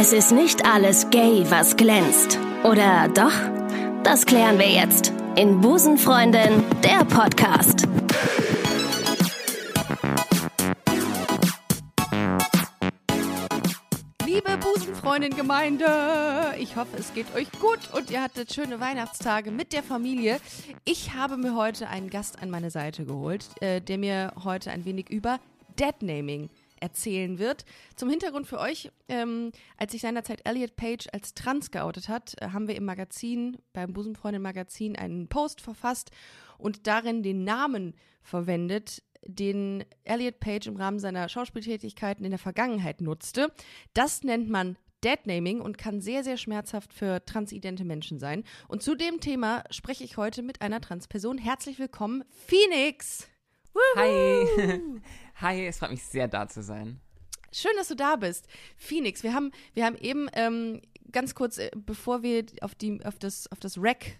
Es ist nicht alles gay, was glänzt. Oder doch? Das klären wir jetzt in Busenfreundin, der Podcast. Liebe Busenfreundin-Gemeinde, ich hoffe, es geht euch gut und ihr hattet schöne Weihnachtstage mit der Familie. Ich habe mir heute einen Gast an meine Seite geholt, äh, der mir heute ein wenig über Deadnaming erzählen wird. Zum Hintergrund für euch, ähm, als sich seinerzeit Elliot Page als trans geoutet hat, äh, haben wir im Magazin, beim Busenfreundin Magazin, einen Post verfasst und darin den Namen verwendet, den Elliot Page im Rahmen seiner Schauspieltätigkeiten in der Vergangenheit nutzte. Das nennt man Deadnaming und kann sehr, sehr schmerzhaft für transidente Menschen sein. Und zu dem Thema spreche ich heute mit einer Transperson. Herzlich willkommen, Phoenix! Hi. Hi, es freut mich sehr, da zu sein. Schön, dass du da bist. Phoenix, wir haben, wir haben eben ähm, ganz kurz, äh, bevor wir auf, die, auf, das, auf das Rack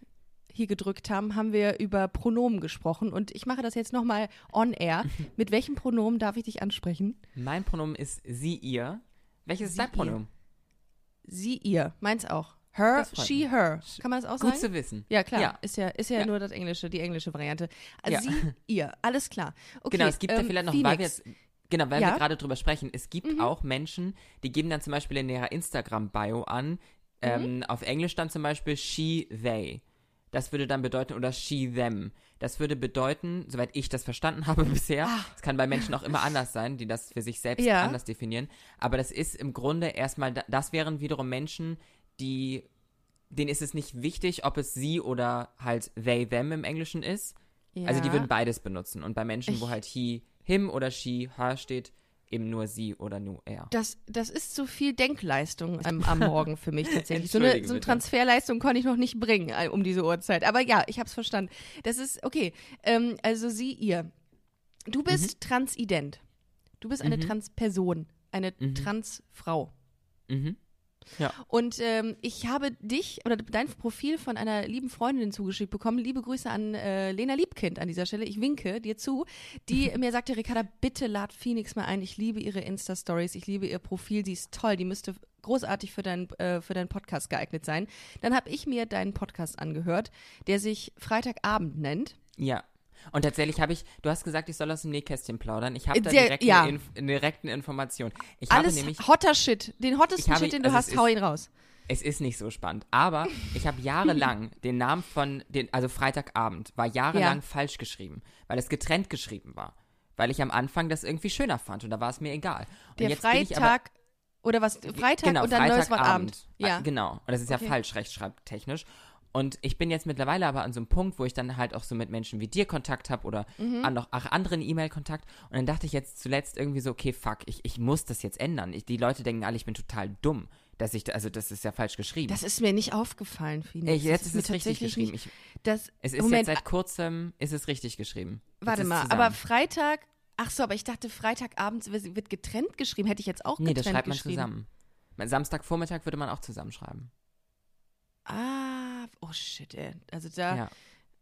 hier gedrückt haben, haben wir über Pronomen gesprochen und ich mache das jetzt nochmal on air. Mit welchem Pronomen darf ich dich ansprechen? Mein Pronomen ist sie, ihr. Welches ist dein Pronomen? Sie, ihr. Meins auch. Her, she, her. Kann man das auch sagen? Gut zu wissen. Ja, klar. Ja. Ist ja, ist ja, Ja. nur das Englische, die englische Variante. Also Ja. Sie, ihr. Alles klar. Okay, genau, es gibt ja ähm, vielleicht noch, Phoenix. weil wir jetzt, genau, weil Ja? Mhm. wir gerade drüber sprechen, es gibt auch Menschen, die geben dann zum Beispiel in ihrer Instagram-Bio an, ähm, Mhm. auf Englisch dann zum Beispiel she, they. Das würde dann bedeuten, oder she, them. Das würde bedeuten, soweit ich das verstanden habe bisher, es kann bei Menschen auch immer anders sein, die das für sich selbst Ah. Ja. anders definieren, aber das ist im Grunde erstmal, da- das wären wiederum Menschen, die, denen ist es nicht wichtig, ob es sie oder halt they, them im Englischen ist. Also die Ja. würden beides benutzen. Und bei Menschen, wo Ich- halt he, him oder she, her steht, eben nur sie oder nur er. Das, das ist zu viel Denkleistung am, am Morgen für mich tatsächlich. So eine, so eine. Transferleistung konnte ich noch nicht bringen äh, um diese Uhrzeit. Aber ja, ich habe es verstanden. Das ist, okay, ähm, also sie, ihr. Du bist Mhm. transident. Du bist eine Transperson, eine Transfrau. Mhm. Ja. Und ähm, ich habe dich oder dein Profil von einer lieben Freundin zugeschickt bekommen. Liebe Grüße an äh, Lena Liebkind an dieser Stelle. Ich winke dir zu, die mir sagte, Ricarda, bitte lad Phoenix mal ein. Ich liebe ihre Insta-Stories, ich liebe ihr Profil, sie ist toll, die müsste großartig für, dein, äh, für deinen Podcast geeignet sein. Dann habe ich mir deinen Podcast angehört, der sich Freitagabend nennt. Ja. Und tatsächlich habe ich, du hast gesagt, ich soll aus dem Nähkästchen plaudern. Ich habe da direkt ja. eine, Inf direkten Information. Ich habe Alles nämlich, hotter Shit. Den hottesten habe- Shit, den du also hast, hau ihn raus. es ist nicht so spannend, aber ich habe jahrelang den Namen von, den, also Freitagabend, war jahrelang Ja. falsch geschrieben, weil es getrennt geschrieben war. Weil ich am Anfang das irgendwie schöner fand und da war es mir egal. Und Der ich aber- Freitag, oder was? Freitag genau, und dann neues Wort Abend. Freitagabend. Ja. Genau. Und das ist Okay. ja falsch rechtschreibtechnisch. Und ich bin jetzt mittlerweile aber an so einem Punkt, wo ich dann halt auch so mit Menschen wie dir Kontakt habe oder Mhm. an noch auch anderen E-Mail-Kontakt. Und dann dachte ich jetzt zuletzt irgendwie so, okay, fuck, ich, ich muss das jetzt ändern. Ich, die Leute denken alle, ich bin total dumm. Dass ich, also das ist ja falsch geschrieben. Das ist mir nicht aufgefallen, Phoenix. ich, jetzt Das ist mir es richtig geschrieben. Nicht, Ich, das, es ist Moment, jetzt seit kurzem, ist es richtig geschrieben. Warte ist mal, zusammen. aber Freitag, ach so, aber ich dachte, Freitagabend wird getrennt geschrieben. Hätte ich jetzt auch Nee, getrennt das schreibt man geschrieben. zusammen. Samstagvormittag würde man auch zusammenschreiben. Ah, oh shit, ey. Also da, Ja.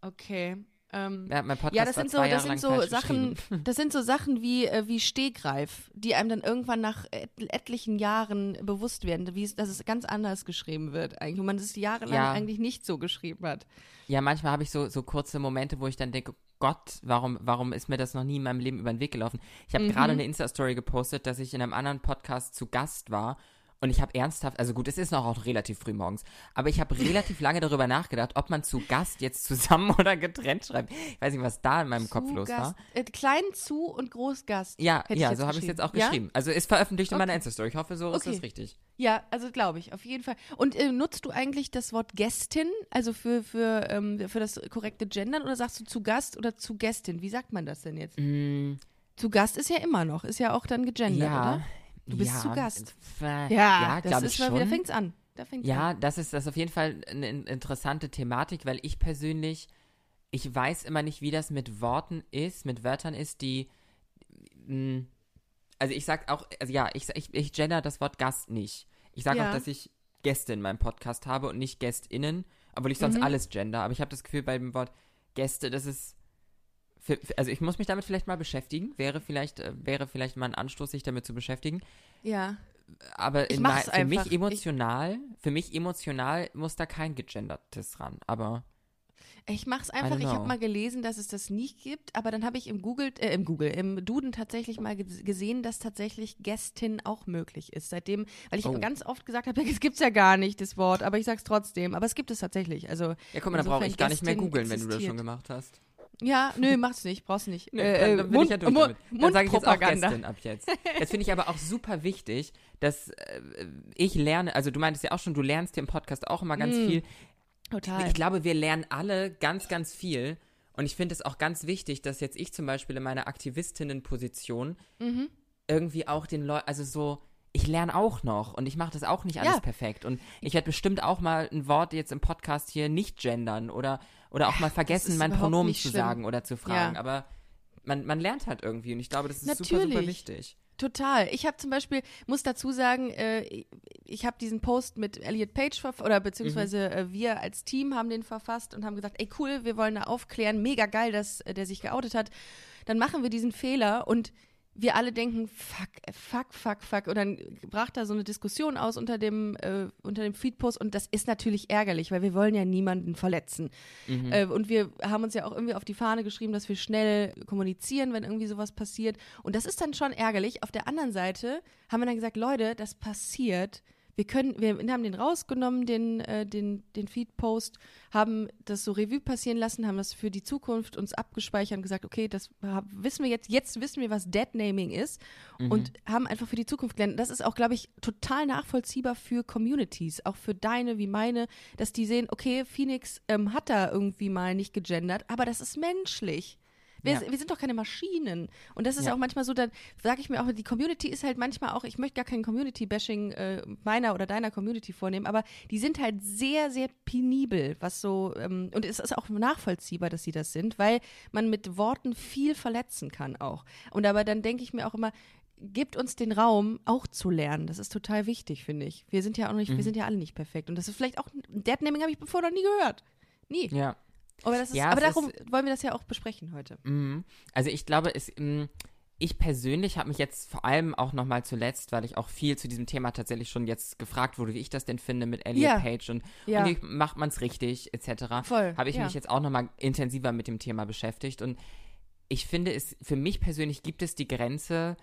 okay. Ähm, ja, mein Podcast ja, das sind so, das sind so Sachen, das sind so Sachen wie äh, wie Stehgreif, die einem dann irgendwann nach et etlichen Jahren bewusst werden, wie es, dass es ganz anders geschrieben wird, eigentlich, wo man es jahrelang Ja. eigentlich nicht so geschrieben hat. Ja, manchmal habe ich so, so kurze Momente, wo ich dann denke, Gott, warum, warum ist mir das noch nie in meinem Leben über den Weg gelaufen? Ich habe Mhm. gerade eine Insta-Story gepostet, dass ich in einem anderen Podcast zu Gast war und ich habe ernsthaft, also gut, es ist noch auch relativ früh morgens, aber ich habe relativ lange darüber nachgedacht, ob man zu Gast jetzt zusammen oder getrennt schreibt. Ich weiß nicht, was da in meinem Kopf Zu los Gast, war. Äh, klein zu und groß Gast. Ja, ja, so habe ich es jetzt auch Ja? geschrieben. Also ist veröffentlicht in meiner Okay. Insta-Story. Ich hoffe, so ist Okay. das richtig. Ja, also glaube ich, auf jeden Fall. Und äh, nutzt du eigentlich das Wort Gästin, also für, für, ähm, für das korrekte Gendern, oder sagst du zu Gast oder zu Gästin? Wie sagt man das denn jetzt? Mm, Zu Gast ist ja immer noch, ist ja auch dann gegendert, ja. oder? Du bist ja, zu Gast. Ja, ja das ist ich mal, schon. da fängt's an. Da fängt's Ja, an. das ist, das ist auf jeden Fall eine in- interessante Thematik, weil ich persönlich, ich weiß immer nicht, wie das mit Worten ist, mit Wörtern ist, die, mh, also ich sag auch, also ja, ich, ich, ich gender das Wort Gast nicht. Ich sage Ja. auch, dass ich Gäste in meinem Podcast habe und nicht GästInnen, obwohl ich Mhm. sonst alles gender, aber ich habe das Gefühl bei dem Wort Gäste, das ist, für, für, also ich muss mich damit vielleicht mal beschäftigen, wäre vielleicht, äh, wäre vielleicht mal ein Anstoß, sich damit zu beschäftigen. Ja. aber Ich in mein, für einfach. mich emotional, für mich emotional muss da kein gegendertes ran. Aber Ich mach's einfach. Ich habe mal gelesen, dass es das nicht gibt, aber dann habe ich im Google, äh, im Google, im Duden tatsächlich mal ge- gesehen, dass tatsächlich Gästin auch möglich ist. Seitdem, weil ich Oh. ganz oft gesagt habe, es gibt's ja gar nicht, das Wort, aber ich sag's trotzdem. Aber es gibt es tatsächlich. Also ja, guck mal, dann brauche ich gar nicht mehr googeln, wenn du das schon gemacht hast. Ja, nö, mach's nicht, brauchst nicht. Nee, Äh, dann, dann bin Mund, ich ja durch Mund, damit. Dann sage ich jetzt auch. Gästin ab jetzt. Das finde ich aber auch super wichtig, dass äh, ich lerne, also du meintest ja auch schon, du lernst hier im Podcast auch immer ganz Mm, viel. Total. Ich glaube, wir lernen alle ganz, ganz viel. Und ich finde es auch ganz wichtig, dass jetzt ich zum Beispiel in meiner Aktivistinnenposition Mhm. irgendwie auch den Leuten, also so, ich lerne auch noch und ich mache das auch nicht alles Ja. perfekt. Und ich werde bestimmt auch mal ein Wort jetzt im Podcast hier nicht gendern oder, oder auch mal vergessen, mein Pronomen zu schlimm. sagen oder zu fragen. Ja. Aber man, man lernt halt irgendwie und ich glaube, das ist super, super Natürlich. wichtig. Total. Ich habe zum Beispiel, muss dazu sagen, äh, ich- habe diesen Post mit Elliot Page oder beziehungsweise äh, wir als Team haben den verfasst und haben gesagt, ey cool, wir wollen da aufklären, mega geil, dass äh, der sich geoutet hat. Dann machen wir diesen Fehler und wir alle denken, fuck, fuck, fuck, fuck. Und dann brach da so eine Diskussion aus unter dem, äh, unter dem Feedpost und das ist natürlich ärgerlich, weil wir wollen ja niemanden verletzen. Mhm. Äh, und wir haben uns ja auch irgendwie auf die Fahne geschrieben, dass wir schnell kommunizieren, wenn irgendwie sowas passiert. Und das ist dann schon ärgerlich. Auf der anderen Seite haben wir dann gesagt, Leute, das passiert. Wir können, wir haben den rausgenommen, den, äh, den, den Feed-Post, haben das so Revue passieren lassen, haben das für die Zukunft uns abgespeichert und gesagt, okay, das hab- wissen wir jetzt, jetzt wissen wir, was Deadnaming ist und haben einfach für die Zukunft gelernt. Das ist auch, glaube ich, total nachvollziehbar für Communities, auch für deine wie meine, dass die sehen, okay, Phoenix ähm, hat da irgendwie mal nicht gegendert, aber das ist menschlich. Wir, Ja. wir sind doch keine Maschinen. Und das ist Ja. auch manchmal so, dann sage ich mir auch, die Community ist halt manchmal auch, ich möchte gar kein Community-Bashing äh, meiner oder deiner Community vornehmen, aber die sind halt sehr, sehr penibel, was so, ähm, und es ist auch nachvollziehbar, dass sie das sind, weil man mit Worten viel verletzen kann auch. Und aber dann denke ich mir auch immer, gibt uns den Raum, auch zu lernen. Das ist total wichtig, finde ich. Wir sind ja auch nicht, Mhm. wir sind ja alle nicht perfekt. Und das ist vielleicht auch, Deadnaming habe ich bevor noch nie gehört. Nie. Ja. Aber, das ist, Ja, aber darum wollen wir das ja auch besprechen heute. Mhm. Also ich glaube, es, mh, ich persönlich habe mich jetzt vor allem auch nochmal zuletzt, weil ich auch viel zu diesem Thema tatsächlich schon jetzt gefragt wurde, wie ich das denn finde mit Elliot Ja. Page und, Ja. und wie macht man es richtig etc. Voll, Habe ich ja. mich jetzt auch nochmal intensiver mit dem Thema beschäftigt und ich finde es, für mich persönlich gibt es die Grenze,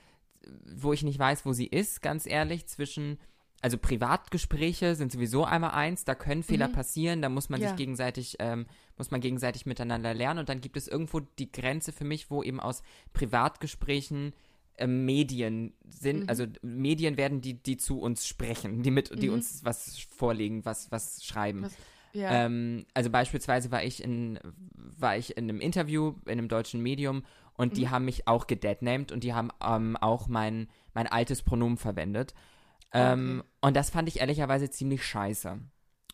wo ich nicht weiß, wo sie ist, ganz ehrlich, zwischen, also Privatgespräche sind sowieso einmal eins, da können Fehler passieren, da muss man Mhm. Ja. sich gegenseitig, ähm, muss man gegenseitig miteinander lernen und dann gibt es irgendwo die Grenze für mich, wo eben aus Privatgesprächen ähm, Medien sind, Mhm. also Medien werden, die, die zu uns sprechen, die mit, die Mhm. uns was vorlegen, was, was schreiben. Was- Ja. Ähm, also beispielsweise war ich in war ich in einem Interview in einem deutschen Medium und Mhm. die haben mich auch gedeadnamed und die haben ähm, auch mein mein altes Pronomen verwendet. Ähm, Okay. Und das fand ich ehrlicherweise ziemlich scheiße.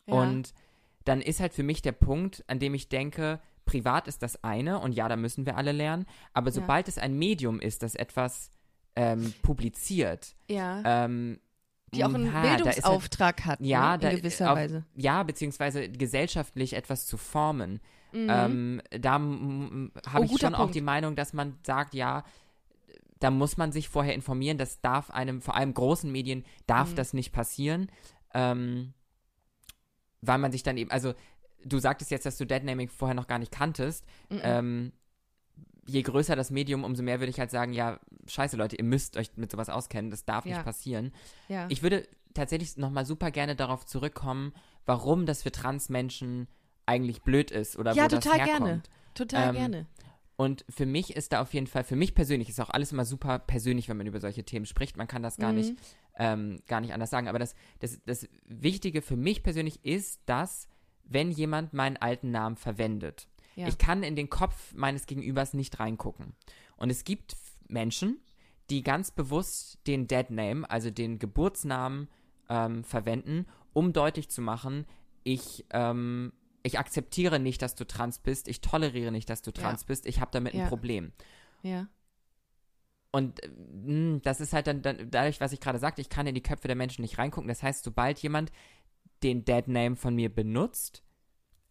ja. Und dann ist halt für mich der Punkt, an dem ich denke, privat ist das eine und ja, da müssen wir alle lernen. Aber sobald es ein Medium ist, das etwas ähm, publiziert, ja. ähm, die auch einen ha, da halt- Bildungsauftrag hat, ja, ne? da, in gewisser auf, Weise. Ja, beziehungsweise gesellschaftlich etwas zu formen. Mhm. Ähm, da m- Oh, habe ich schon auch Punkt. die Meinung, dass man sagt, ja, da muss man sich vorher informieren. Das darf einem, vor allem großen Medien, darf Mhm. das nicht passieren. Ähm, weil man sich dann eben, also du sagtest jetzt, dass du Deadnaming vorher noch gar nicht kanntest. Mhm. Ähm, je größer das Medium, umso mehr würde ich halt sagen, ja, scheiße Leute, ihr müsst euch mit sowas auskennen, das darf Ja. nicht passieren. ja. Ich würde tatsächlich nochmal super gerne darauf zurückkommen, warum das für Transmenschen eigentlich blöd ist oder ja, wo total das herkommt. gerne. Total Ähm, gerne. Und für mich ist da auf jeden Fall, für mich persönlich ist auch alles immer super persönlich, wenn man über solche Themen spricht. Man kann das gar Mhm. nicht, ähm, gar nicht anders sagen. Aber das, das, das Wichtige für mich persönlich ist, dass, wenn jemand meinen alten Namen verwendet, Ja. ich kann in den Kopf meines Gegenübers nicht reingucken. Und es gibt Menschen, die ganz bewusst den Dead Name, also den Geburtsnamen, ähm, verwenden, um deutlich zu machen, ich, ähm, ich akzeptiere nicht, dass du trans bist, ich toleriere nicht, dass du Ja. trans bist, ich habe damit Ja. ein Problem. ja. Und äh, mh, das ist halt dann, dann dadurch, was ich gerade sagte, ich kann in die Köpfe der Menschen nicht reingucken. Das heißt, sobald jemand den Dead Name von mir benutzt,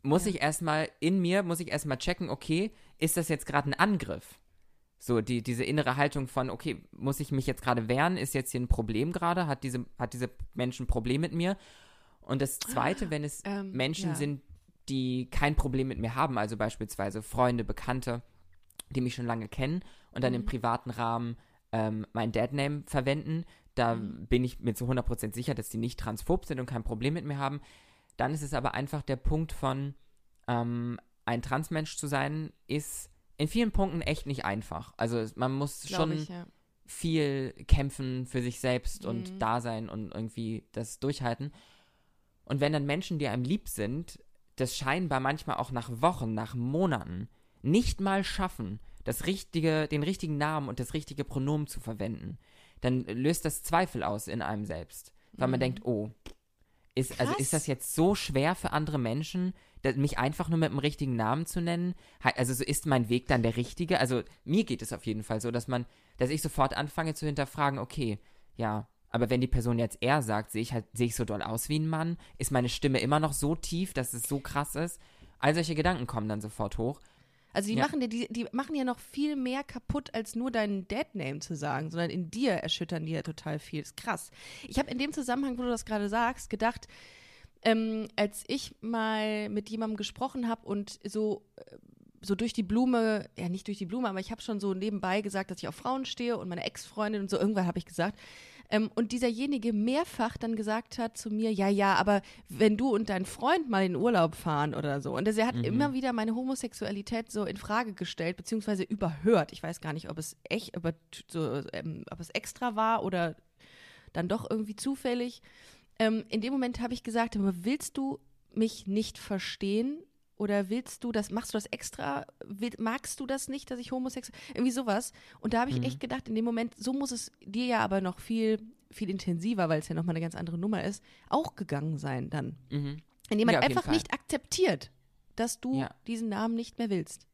muss Ja. ich erstmal in mir, muss ich erstmal checken, okay, ist das jetzt gerade ein Angriff? So, die, diese innere Haltung von, okay, muss ich mich jetzt gerade wehren? Ist jetzt hier ein Problem gerade? Hat diese, hat diese Menschen ein Problem mit mir? Und das Zweite, wenn es Ähm, Menschen ja. sind, die kein Problem mit mir haben, also beispielsweise Freunde, Bekannte, die mich schon lange kennen und dann im Mhm. privaten Rahmen ähm, mein Deadname verwenden, da Mhm. bin ich mir zu 100% sicher, dass die nicht transphob sind und kein Problem mit mir haben. Dann ist es aber einfach der Punkt von, ähm, ein Transmensch zu sein, ist in vielen Punkten echt nicht einfach. Also man muss Glaub schon ich, ja. viel kämpfen für sich selbst und Mhm. da sein und irgendwie das durchhalten. Und wenn dann Menschen, die einem lieb sind, das scheinbar manchmal auch nach Wochen, nach Monaten nicht mal schaffen, das richtige, den richtigen Namen und das richtige Pronomen zu verwenden, dann löst das Zweifel aus in einem selbst. Weil man Mhm. denkt, oh, ist, also ist das jetzt so schwer für andere Menschen, mich einfach nur mit dem richtigen Namen zu nennen? Also so ist mein Weg dann der richtige? Also mir geht es auf jeden Fall so, dass man, dass ich sofort anfange zu hinterfragen, okay, ja, aber wenn die Person jetzt er sagt, sehe ich halt, sehe ich so doll aus wie ein Mann? Ist meine Stimme immer noch so tief, dass es so krass ist? All solche Gedanken kommen dann sofort hoch. Also die Ja. machen dir, die, die machen ja noch viel mehr kaputt, als nur deinen Deadname zu sagen, sondern in dir erschüttern die ja total viel. ist krass. Ich habe in dem Zusammenhang, wo du das gerade sagst, gedacht, ähm, als ich mal mit jemandem gesprochen habe und so, äh, so durch die Blume, ja nicht durch die Blume, aber ich habe schon so nebenbei gesagt, dass ich auf Frauen stehe und meine Ex-Freundin und so, irgendwann habe ich gesagt. Ähm, und dieserjenige mehrfach dann gesagt hat zu mir, ja, ja, aber wenn du und dein Freund mal in Urlaub fahren oder so. Und er hat Mhm. immer wieder meine Homosexualität so in Frage gestellt, beziehungsweise überhört. Ich weiß gar nicht, ob es echt, ob, so, ähm, ob es extra war oder dann doch irgendwie zufällig. Ähm, in dem Moment habe ich gesagt, willst du mich nicht verstehen? Oder willst du das, machst du das extra? Will, magst du das nicht, dass ich homosexuell, irgendwie sowas? Und da habe ich Mhm. echt gedacht, in dem Moment, so muss es dir ja aber noch viel, viel intensiver, weil es ja nochmal eine ganz andere Nummer ist, auch gegangen sein dann. Mhm. Indem man Ja, einfach nicht akzeptiert, dass du Ja. diesen Namen nicht mehr willst.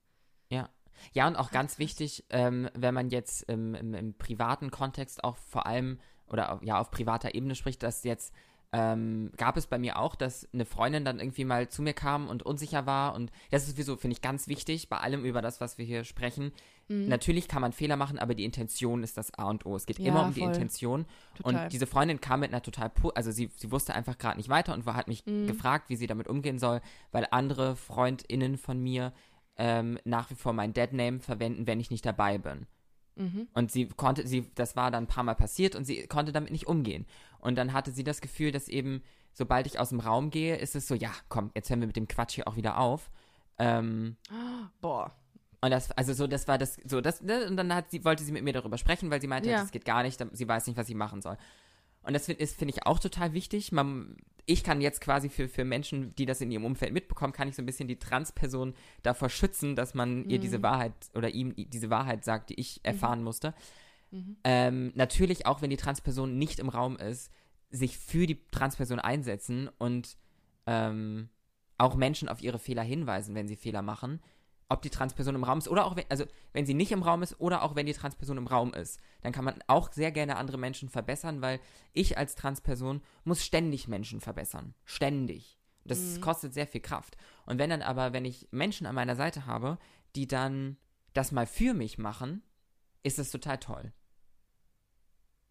Ja. Ja, und auch ganz wichtig, ähm, wenn man jetzt im, im, im privaten Kontext auch vor allem oder ja auf privater Ebene spricht, dass jetzt ähm, gab es bei mir auch, dass eine Freundin dann irgendwie mal zu mir kam und unsicher war und das ist sowieso, finde ich, ganz wichtig bei allem über das, was wir hier sprechen. Mhm. Natürlich kann man Fehler machen, aber die Intention ist das A und O. Es geht Ja, immer um die voll. Intention. Total. Und diese Freundin kam mit einer total, also sie, sie wusste einfach gerade nicht weiter und war, hat mich Mhm. gefragt, wie sie damit umgehen soll, weil andere FreundInnen von mir ähm, nach wie vor mein Deadname verwenden, wenn ich nicht dabei bin. Mhm. Und sie konnte, sie, das war dann ein paar Mal passiert und sie konnte damit nicht umgehen. Und dann hatte sie das Gefühl, dass eben, sobald ich aus dem Raum gehe, ist es so, ja, komm, jetzt hören wir mit dem Quatsch hier auch wieder auf. Ähm, Boah. und das, also so, das war das, so, das, ne, und dann hat sie, wollte sie mit mir darüber sprechen, weil sie meinte, Ja. das geht gar nicht, sie weiß nicht, was sie machen soll. Und das find, finde ich, auch total wichtig. Man, ich kann jetzt quasi für, für Menschen, die das in ihrem Umfeld mitbekommen, kann ich so ein bisschen die Transperson davor schützen, dass man ihr Mhm. diese Wahrheit oder ihm diese Wahrheit sagt, die ich erfahren musste. Mhm. Ähm, natürlich auch, wenn die Transperson nicht im Raum ist, sich für die Transperson einsetzen und ähm, auch Menschen auf ihre Fehler hinweisen, wenn sie Fehler machen. Ob die Transperson im Raum ist oder auch, wenn, also wenn sie nicht im Raum ist oder auch wenn die Transperson im Raum ist, dann kann man auch sehr gerne andere Menschen verbessern, weil ich als Transperson muss ständig Menschen verbessern. Ständig. Das Mhm. kostet sehr viel Kraft. Und wenn dann aber, wenn ich Menschen an meiner Seite habe, die dann das mal für mich machen, ist das total toll.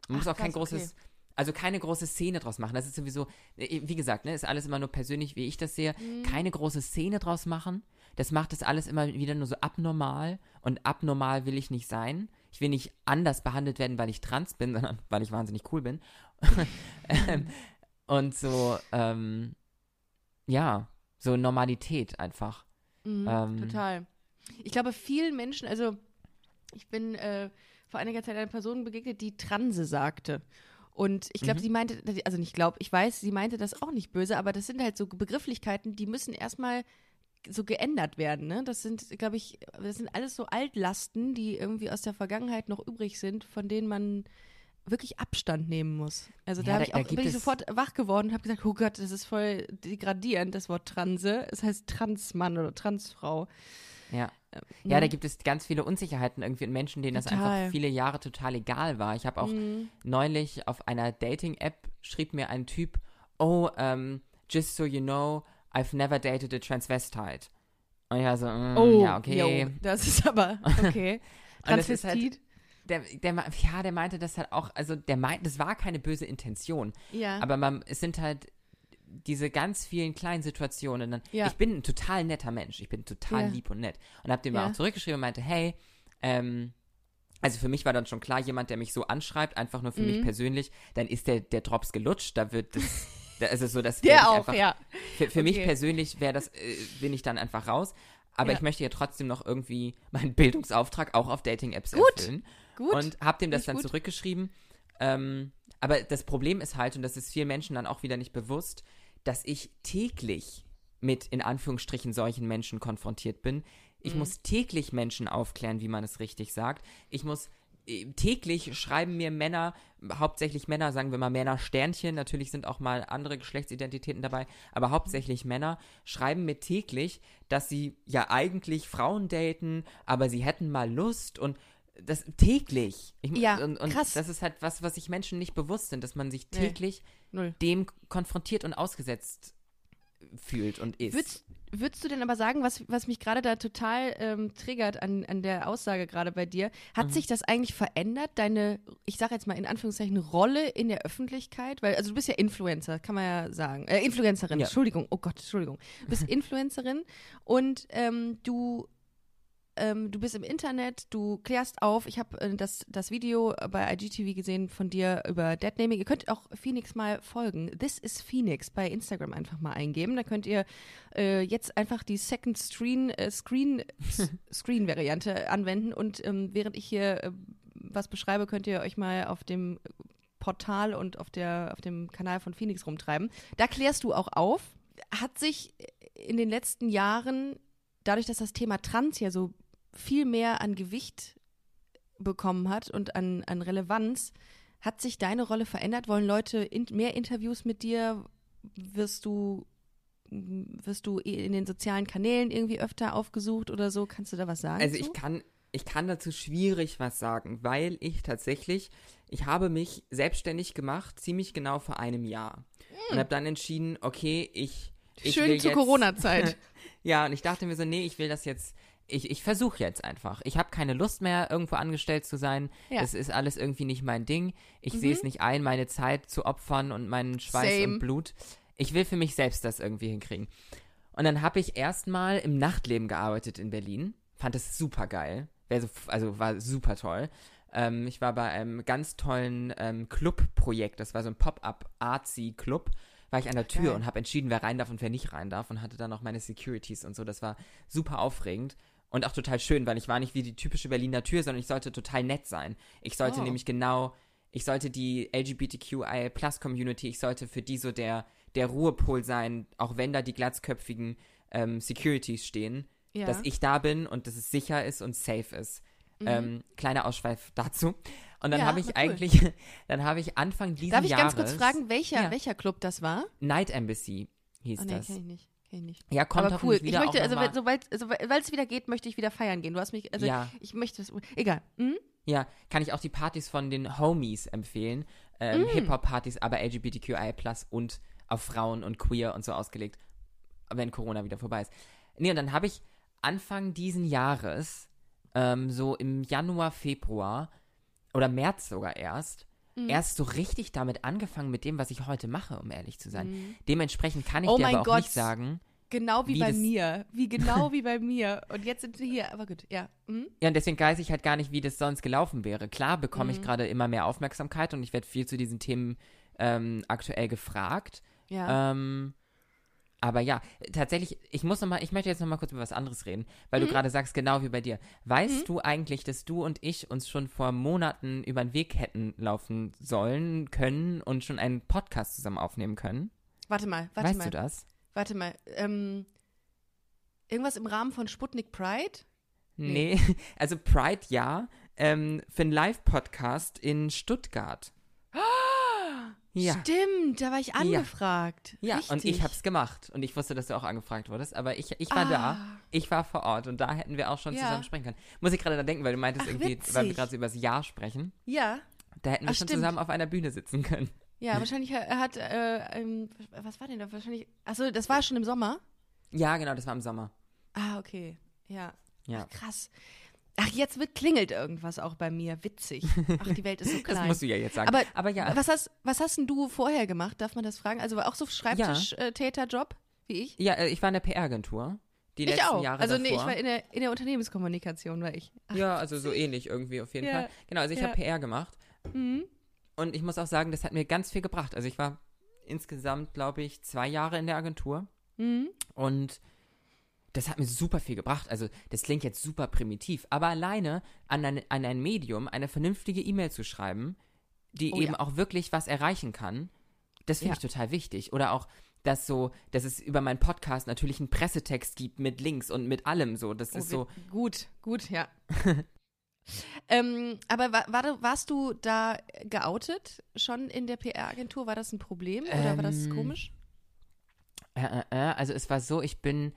Man muss Ach, auch kein großes, also keine große Szene draus machen. Das ist sowieso, wie gesagt, ne, ist alles immer nur persönlich, wie ich das sehe. Mhm. Keine große Szene draus machen. Das macht das alles immer wieder nur so abnormal. Und abnormal will ich nicht sein. Ich will nicht anders behandelt werden, weil ich trans bin, sondern weil ich wahnsinnig cool bin. ähm, und so, ähm, ja, so Normalität einfach. Mhm, Ähm, total. Ich glaube, vielen Menschen, also ich bin äh, vor einiger Zeit einer Person begegnet, die Transe sagte. Und ich glaube, Mhm. sie meinte, also nicht glaube, ich weiß, sie meinte das auch nicht böse, aber das sind halt so Begrifflichkeiten, die müssen erstmal so geändert werden. Ne? Das sind, glaube ich, das sind alles so Altlasten, die irgendwie aus der Vergangenheit noch übrig sind, von denen man wirklich Abstand nehmen muss. Also da, Ja, hab da- ich da auch, gibt bin ich sofort wach geworden und habe gesagt, oh Gott, das ist voll degradierend, das Wort Transe. Es heißt Transmann oder Transfrau. Ja. Ähm, Ja, da mhm. gibt es ganz viele Unsicherheiten irgendwie in Menschen, denen das Total. einfach viele Jahre total egal war. Ich habe auch Mhm. neulich auf einer Dating-App schrieb mir ein Typ, oh, um, just so you know, I've never dated a transvestite. Und ich war so, mm, Oh, ja, okay. jo, das ist aber okay. Ist halt, Transvestit. der, der, ja, der meinte das halt auch, also der meint, das war keine böse Intention. Ja. Aber man, es sind halt diese ganz vielen kleinen Situationen. Dann, Ja. Ich bin ein total netter Mensch. Ich bin total Ja. lieb und nett. Und hab dem Ja. auch zurückgeschrieben und meinte, hey, ähm, also für mich war dann schon klar, jemand, der mich so anschreibt, einfach nur für Mhm. mich persönlich, dann ist der, der Drops gelutscht, da wird das, es so, dass Der auch, einfach, ja. Für, für mich Okay. persönlich wäre das, äh, bin ich dann einfach raus. Aber Ja. ich möchte ja trotzdem noch irgendwie meinen Bildungsauftrag auch auf Dating-Apps Gut. erfüllen. Gut. Und hab dem das Nicht dann gut. zurückgeschrieben. Ähm, aber das Problem ist halt, und das ist vielen Menschen dann auch wieder nicht bewusst, dass ich täglich mit in Anführungsstrichen solchen Menschen konfrontiert bin. Mhm. Ich muss täglich Menschen aufklären, wie man es richtig sagt. Ich muss täglich schreiben mir Männer, hauptsächlich Männer, sagen wir mal Männer Sternchen, natürlich sind auch mal andere Geschlechtsidentitäten dabei, aber hauptsächlich Männer schreiben mir täglich, dass sie ja eigentlich Frauen daten, aber sie hätten mal Lust und das täglich. Ich, Ja, und, und krass. das ist halt was, was sich Menschen nicht bewusst sind, dass man sich Nee. täglich Null. dem konfrontiert und ausgesetzt fühlt und ist. Würdest, würdest du denn aber sagen, was, was mich gerade da total ähm, triggert an, an der Aussage gerade bei dir, hat Mhm. sich das eigentlich verändert, deine, ich sage jetzt mal in Anführungszeichen, Rolle in der Öffentlichkeit? Weil, also du bist ja Influencer, kann man ja sagen. Äh, Influencerin, Ja. Entschuldigung, oh Gott, Entschuldigung. Du bist Influencerin und ähm, du ähm, du bist im Internet, du klärst auf. Ich habe äh, das, das Video bei IGTV gesehen von dir über Deadnaming. Ihr könnt auch Phoenix mal folgen. This is Phoenix bei Instagram einfach mal eingeben. Da könnt ihr äh, jetzt einfach die Second Screen, äh, Screen, S- Screen-Variante anwenden. Und ähm, während ich hier äh, was beschreibe, könnt ihr euch mal auf dem Portal und auf, der, auf dem Kanal von Phoenix rumtreiben. Da klärst du auch auf. Hat sich in den letzten Jahren, dadurch, dass das Thema Trans ja so viel mehr an Gewicht bekommen hat und an, an Relevanz, hat sich deine Rolle verändert? Wollen Leute in, mehr Interviews mit dir? Wirst du, wirst du in den sozialen Kanälen irgendwie öfter aufgesucht oder so? Kannst du da was sagen? Also zu? ich kann, ich kann dazu schwierig was sagen, weil ich tatsächlich, ich habe mich selbstständig gemacht, ziemlich genau vor einem Jahr. Und habe dann entschieden, okay, ich. ich Schön zur Corona-Zeit. ja, und ich dachte mir so, nee, ich will das jetzt. Ich, ich versuche jetzt einfach. Ich habe keine Lust mehr, irgendwo angestellt zu sein. Ja. Das ist alles irgendwie nicht mein Ding. Ich sehe es nicht ein, meine Zeit zu opfern und meinen Schweiß Same. und Blut. Ich will für mich selbst das irgendwie hinkriegen. Und dann habe ich erstmal im Nachtleben gearbeitet in Berlin. Fand es super geil. Also war super toll. Ähm, ich war bei einem ganz tollen ähm, Club-Projekt. Das war so ein Pop-up-Artsy-Club. War ich an der Tür Geil. und habe entschieden, wer rein darf und wer nicht rein darf. Und hatte dann auch meine Securities und so. Das war super aufregend. Und auch total schön, weil ich war nicht wie die typische Berliner Tür, sondern ich sollte total nett sein. Ich sollte Oh. nämlich genau, ich sollte die LGBTQI Plus Community, ich sollte für die so der, der Ruhepol sein, auch wenn da die glatzköpfigen ähm, Securities stehen, Ja. dass ich da bin und dass es sicher ist und safe ist. Ähm, kleiner Ausschweif dazu. Und dann Mhm. Ja, habe ich cool. eigentlich, dann habe ich Anfang dieses Darf ich Jahres ganz kurz fragen, welcher, Ja. welcher Club das war? Night Embassy hieß Oh, nee, das. kenn ich nicht. Kenn ich nicht. Ja, kommt Aber cool. hoffentlich Ich wieder möchte, also, sobald, also, weil es wieder geht, möchte ich wieder feiern gehen. Du hast mich, also, Ja. ich möchte das, egal. Hm? Ja, kann ich auch die Partys von den Homies empfehlen. Ähm, Mm. Hip-Hop-Partys, aber LGBTQI und auf Frauen und queer und so ausgelegt. Wenn Corona wieder vorbei ist. Nee, und dann habe ich Anfang diesen Jahres, ähm, so im Januar, Februar oder März sogar erst, Mm. erst so richtig damit angefangen mit dem, was ich heute mache, um ehrlich zu sein. Dementsprechend kann ich. Oh dir aber auch Gott. nicht sagen. Genau wie, Wie bei mir. Wie genau wie bei mir. Und jetzt sind wir hier. Aber gut, ja. Hm? Ja, und deswegen weiß ich halt gar nicht, wie das sonst gelaufen wäre. Klar bekomme Mhm. ich gerade immer mehr Aufmerksamkeit und ich werde viel zu diesen Themen ähm, aktuell gefragt. Ja. Ähm, aber ja, tatsächlich, ich muss noch mal, ich möchte jetzt noch mal kurz über was anderes reden, weil Mhm. du gerade sagst, genau wie bei dir. Weißt du eigentlich, dass du und ich uns schon vor Monaten über den Weg hätten laufen sollen, können und schon einen Podcast zusammen aufnehmen können? warte mal, warte weißt mal. du das? Warte mal. Ähm, irgendwas im Rahmen von Sputnik Pride? Nee, also Pride ja, ähm, für einen Live-Podcast in Stuttgart. Ja. Stimmt, da war ich angefragt. Ja, Richtig. und ich hab's gemacht. Und ich wusste, dass du auch angefragt wurdest. Aber ich, ich war da. Ah. Ich war vor Ort. Und da hätten wir auch schon Ja. zusammen sprechen können. Muss ich gerade da denken, weil du meintest Ach, irgendwie, witzig. weil wir gerade so über das Jahr sprechen. Ja, Da hätten wir Ach, schon stimmt. zusammen auf einer Bühne sitzen können. ja, wahrscheinlich er hat, äh, ähm, was war denn da? Wahrscheinlich, achso, das war schon im Sommer? Ja, genau, das war im Sommer. Ah, okay. Ja. Ja. Ach, krass. Ach, jetzt wird klingelt irgendwas auch bei mir. Witzig. Ach, die Welt ist so klein. Das musst du ja jetzt sagen. Aber, Aber ja. was hast, was hast denn du vorher gemacht? Darf man das fragen? Also auch so Schreibtisch-Täterjob wie ich? Ja, äh, ich war in der PR-Agentur. Die Ich letzten auch. Jahre also davor. nee, ich war in der, in der Unternehmenskommunikation, war ich. Ach, Ja, also so ähnlich irgendwie auf jeden Ja. Fall. Genau, also ich Ja. habe PR gemacht. Mhm. Und ich muss auch sagen, das hat mir ganz viel gebracht. Also ich war insgesamt, glaube ich, zwei Jahre in der Agentur. Mhm. Und das hat mir super viel gebracht. Also das klingt jetzt super primitiv, aber alleine an ein, an ein Medium eine vernünftige E-Mail zu schreiben, die Oh eben ja. auch wirklich was erreichen kann, das finde Ja. ich total wichtig. Oder auch, dass so, dass es über meinen Podcast natürlich einen Pressetext gibt mit Links und mit allem so. Das Oh, ist so. Gut, gut, ja. ähm, aber war, war, warst du da geoutet schon in der PR-Agentur? War das ein Problem oder war das Ähm, komisch? Äh, äh, äh, also es war so, ich bin,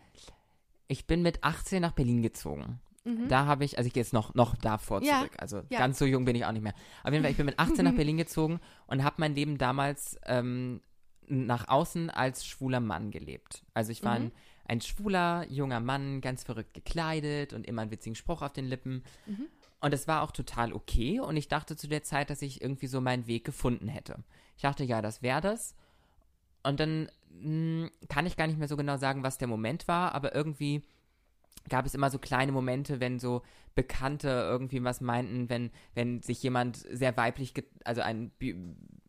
ich bin mit 18 nach Berlin gezogen. Da habe ich, also ich gehe jetzt noch, noch davor Mhm. Ja, zurück. Also ja. ganz so jung bin ich auch nicht mehr. Auf jeden Fall, ich bin mit 18 nach Berlin gezogen und habe mein Leben damals ähm, nach außen als schwuler Mann gelebt. Also ich war Mhm. ein, ein schwuler, junger Mann, ganz verrückt gekleidet und immer einen witzigen Spruch auf den Lippen. Mhm. Und es war auch total okay und ich dachte zu der Zeit, dass ich irgendwie so meinen Weg gefunden hätte. Ich dachte, ja, das wäre das. Und dann mh, kann ich gar nicht mehr so genau sagen, was der Moment war, aber irgendwie gab es immer so kleine Momente, wenn so Bekannte irgendwie was meinten, wenn, wenn sich jemand sehr weiblich, also ein,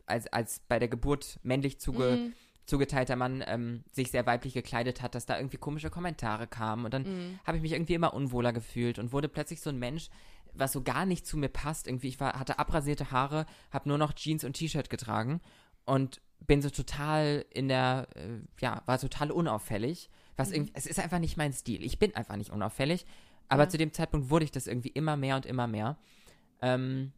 als, als bei der Geburt männlich zuge Mhm. zugeteilter Mann ähm, sich sehr weiblich gekleidet hat, dass da irgendwie komische Kommentare kamen und dann Mhm. habe ich mich irgendwie immer unwohler gefühlt und wurde plötzlich so ein Mensch, was so gar nicht zu mir passt. Irgendwie, ich war, hatte abrasierte Haare, habe nur noch Jeans und T-Shirt getragen und bin so total in der, äh, ja, war total unauffällig. Was irgendwie, es ist einfach nicht mein Stil. Ich bin einfach nicht unauffällig. Aber Ja. zu dem Zeitpunkt wurde ich das irgendwie immer mehr und immer mehr. Ähm,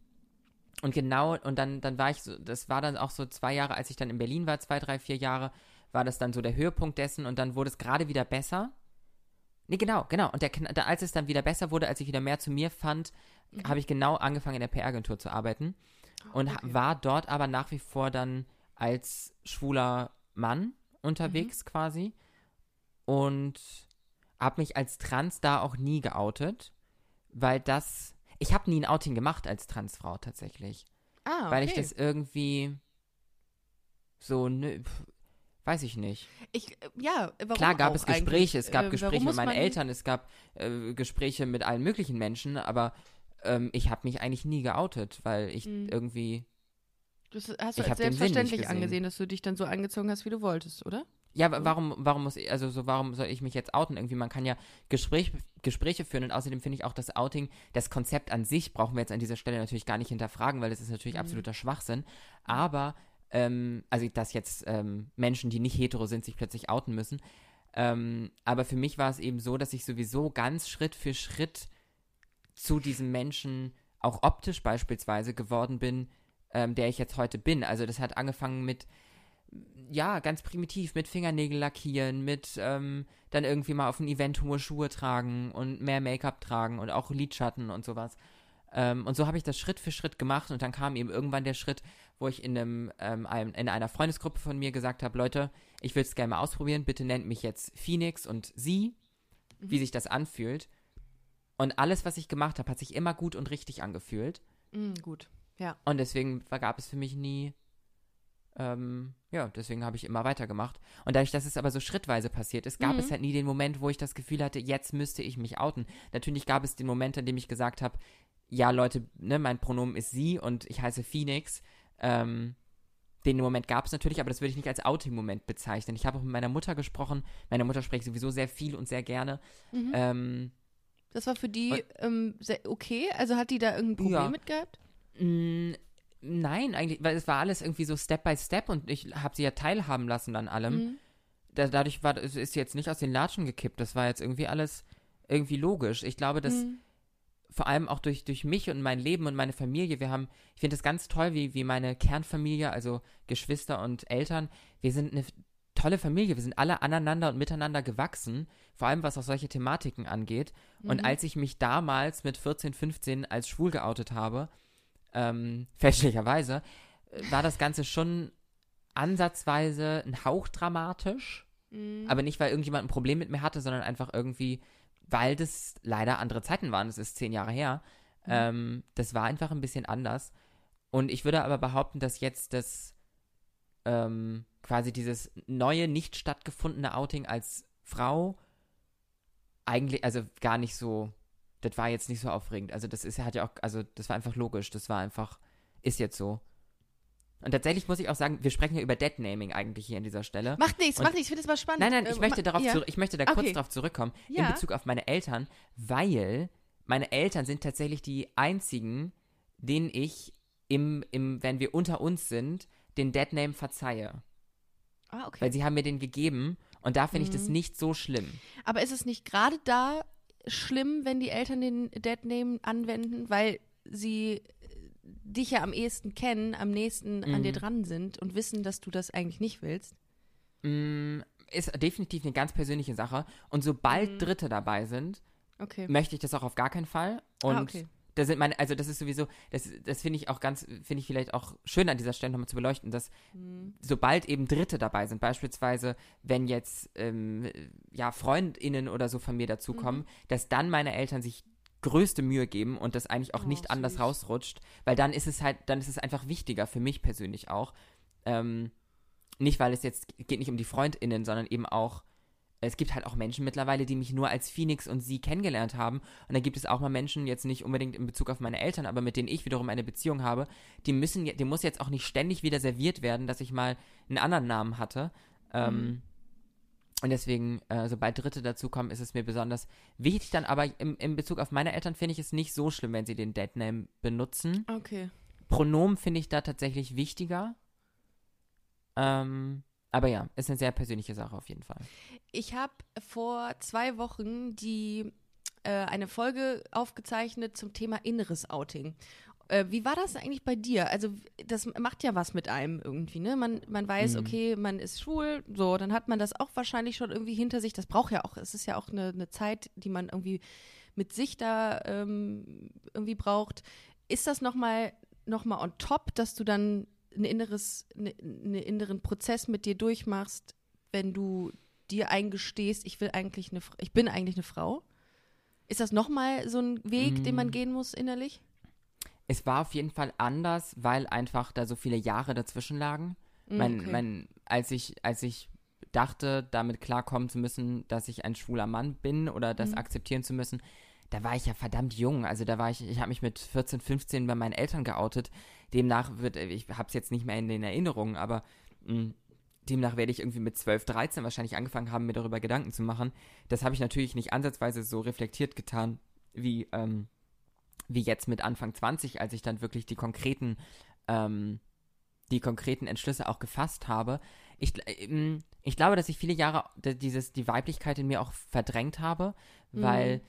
und genau, und dann, dann war ich so, das war dann auch so zwei Jahre, als ich dann in Berlin war, zwei, drei, vier Jahre, war das dann so der Höhepunkt dessen und dann wurde es gerade wieder besser. Nee, genau, genau. Und der, als es dann wieder besser wurde, als ich wieder mehr zu mir fand, habe ich genau angefangen, in der PR-Agentur zu arbeiten. Und ha- okay. war dort aber nach wie vor dann als schwuler Mann unterwegs quasi. Und habe mich als Trans da auch nie geoutet, weil das. Ich habe nie ein Outing gemacht als Transfrau tatsächlich. Ah, okay. Weil ich das irgendwie so, nö, pf, weiß ich nicht. Ich, äh, ja, warum Klar gab es Gespräche, eigentlich? es gab Äh, Gespräche mit meinen Eltern, es gab äh, Gespräche mit allen möglichen Menschen, aber ähm, ich habe mich eigentlich nie geoutet, weil ich Mhm. irgendwie, Das hast Ich du hab als selbstverständlich gesehen. angesehen, dass du dich dann so angezogen hast, wie du wolltest, oder? ja, wa- warum, warum muss ich, also so, warum soll ich mich jetzt outen? Irgendwie, man kann ja Gespräch, Gespräche führen und außerdem finde ich auch das Outing, das Konzept an sich brauchen wir jetzt an dieser Stelle natürlich gar nicht hinterfragen, weil das ist natürlich Mhm. absoluter Schwachsinn, aber, ähm, also dass jetzt ähm, Menschen, die nicht hetero sind, sich plötzlich outen müssen, ähm, aber für mich war es eben so, dass ich sowieso ganz Schritt für Schritt zu diesem Menschen, auch optisch beispielsweise, geworden bin, ähm, der ich jetzt heute bin. Also das hat angefangen mit, ja, ganz primitiv, mit Fingernägel lackieren, mit ähm, dann irgendwie mal auf ein Event hohe Schuhe tragen und mehr Make-up tragen und auch Lidschatten und sowas. Ähm, und so habe ich das Schritt für Schritt gemacht und dann kam eben irgendwann der Schritt, wo ich in, einem, ähm, einem, in einer Freundesgruppe von mir gesagt habe, Leute, ich will es gerne mal ausprobieren, bitte nennt mich jetzt Phoenix und sie, wie sich das anfühlt. Und alles, was ich gemacht habe, hat sich immer gut und richtig angefühlt. Mhm, gut, ja. Und deswegen gab es für mich nie, ähm, ja, deswegen habe ich immer weitergemacht. Und dadurch, dass es aber so schrittweise passiert ist, gab Mhm. es halt nie den Moment, wo ich das Gefühl hatte, jetzt müsste ich mich outen. Natürlich gab es den Moment, an dem ich gesagt habe, ja, Leute, ne, mein Pronomen ist sie und ich heiße Phoenix. Ähm, den Moment gab es natürlich, aber das würde ich nicht als Outing-Moment bezeichnen. Ich habe auch mit meiner Mutter gesprochen. Meine Mutter spricht sowieso sehr viel und sehr gerne. Mhm. Ähm, Das war für die Und- ähm, okay? Also hat die da irgendein Problem Ja. mit gehabt? Mm, Nein, eigentlich, weil es war alles irgendwie so Step by Step und ich habe sie ja teilhaben lassen an allem. Mhm. Da, dadurch war, es ist sie jetzt nicht aus den Latschen gekippt. Das war jetzt irgendwie alles irgendwie logisch. Ich glaube, dass Mhm. vor allem auch durch, durch mich und mein Leben und meine Familie, wir haben, ich finde es ganz toll, wie, wie meine Kernfamilie, also Geschwister und Eltern, wir sind eine tolle Familie. Wir sind alle aneinander und miteinander gewachsen, vor allem was auch solche Thematiken angeht. Und Mhm. als ich mich damals mit 14, 15 als schwul geoutet habe, ähm, fälschlicherweise, äh, war das Ganze schon ansatzweise ein Hauch dramatisch. Mhm. Aber nicht, weil irgendjemand ein Problem mit mir hatte, sondern einfach irgendwie, weil das leider andere Zeiten waren. Das ist zehn Jahre her. Mhm. Ähm, das war einfach ein bisschen anders. Und ich würde aber behaupten, dass jetzt das ähm, quasi dieses neue, nicht stattgefundene Outing als Frau eigentlich, also gar nicht so, das war jetzt nicht so aufregend. Also das ist hat ja auch, also das war einfach logisch. Das war einfach, ist jetzt so. Und tatsächlich muss ich auch sagen, wir sprechen ja über Deadnaming eigentlich hier an dieser Stelle. Macht nichts, Und- macht nichts, ich finde das mal spannend. Nein, nein, ich Äh, möchte darauf ja. ich möchte da kurz Okay. darauf zurückkommen Ja. in Bezug auf meine Eltern, weil meine Eltern sind tatsächlich die einzigen, denen ich im, im, wenn wir unter uns sind, den Deadname verzeihe. Ah, okay. Weil sie haben mir den gegeben und da finde ich das Mhm. nicht so schlimm. Aber ist es nicht gerade da schlimm, wenn die Eltern den Deadname anwenden, weil sie äh, dich ja am ehesten kennen, am nächsten an Mhm. dir dran sind und wissen, dass du das eigentlich nicht willst? Mm, ist definitiv eine ganz persönliche Sache. Und sobald Mhm. Dritte dabei sind, Okay. möchte ich das auch auf gar keinen Fall. Und ah, okay. Da sind meine, also das ist sowieso, das, das finde ich auch ganz, finde ich vielleicht auch schön an dieser Stelle nochmal zu beleuchten, dass Mhm. sobald eben Dritte dabei sind, beispielsweise wenn jetzt ähm, ja FreundInnen oder so von mir dazukommen, Mhm. dass dann meine Eltern sich größte Mühe geben und das eigentlich auch Oh, nicht anders süß. rausrutscht, weil dann ist es halt, dann ist es einfach wichtiger für mich persönlich auch. Ähm, nicht, weil es jetzt geht nicht um die FreundInnen, sondern eben auch es gibt halt auch Menschen mittlerweile, die mich nur als Phoenix und sie kennengelernt haben. Und dann gibt es auch mal Menschen, jetzt nicht unbedingt in Bezug auf meine Eltern, aber mit denen ich wiederum eine Beziehung habe, die müssen, dem muss jetzt auch nicht ständig wieder serviert werden, dass ich mal einen anderen Namen hatte. Ähm, Mhm. Und deswegen, äh, sobald Dritte dazukommen, ist es mir besonders wichtig. Dann aber im, in Bezug auf meine Eltern finde ich es nicht so schlimm, wenn sie den Deadname benutzen. Okay. Pronomen finde ich da tatsächlich wichtiger. Ähm, aber ja, ist eine sehr persönliche Sache auf jeden Fall. Ich habe vor zwei Wochen die äh, eine Folge aufgezeichnet zum Thema inneres Outing. Äh, wie war das eigentlich bei dir? Also das macht ja was mit einem irgendwie, ne? Man, man weiß, Mhm. okay, man ist schwul, so, dann hat man das auch wahrscheinlich schon irgendwie hinter sich. Das braucht ja auch, es ist ja auch eine, eine Zeit, die man irgendwie mit sich da ähm, irgendwie braucht. Ist das nochmal noch mal on top, dass du dann ein inneres, ne, einen inneren Prozess mit dir durchmachst, wenn du dir eingestehst, ich will eigentlich eine, ich bin eigentlich eine Frau? Ist das nochmal so ein Weg, den man Mm. gehen muss innerlich? Es war auf jeden Fall anders, weil einfach da so viele Jahre dazwischen lagen. Mm, mein, okay. mein, als ich, als ich dachte, damit klarkommen zu müssen, dass ich ein schwuler Mann bin oder das Mhm. akzeptieren zu müssen, da war ich ja verdammt jung. Also da war ich, ich habe mich mit 14, 15 bei meinen Eltern geoutet. Demnach wird, ich habe es jetzt nicht mehr in den Erinnerungen, aber mh, demnach werde ich irgendwie mit 12, 13 wahrscheinlich angefangen haben, mir darüber Gedanken zu machen. Das habe ich natürlich nicht ansatzweise so reflektiert getan, wie, ähm, wie jetzt mit Anfang 20, als ich dann wirklich die konkreten ähm, die konkreten Entschlüsse auch gefasst habe. Ich, ähm, ich glaube, dass ich viele Jahre dieses, die Weiblichkeit in mir auch verdrängt habe, weil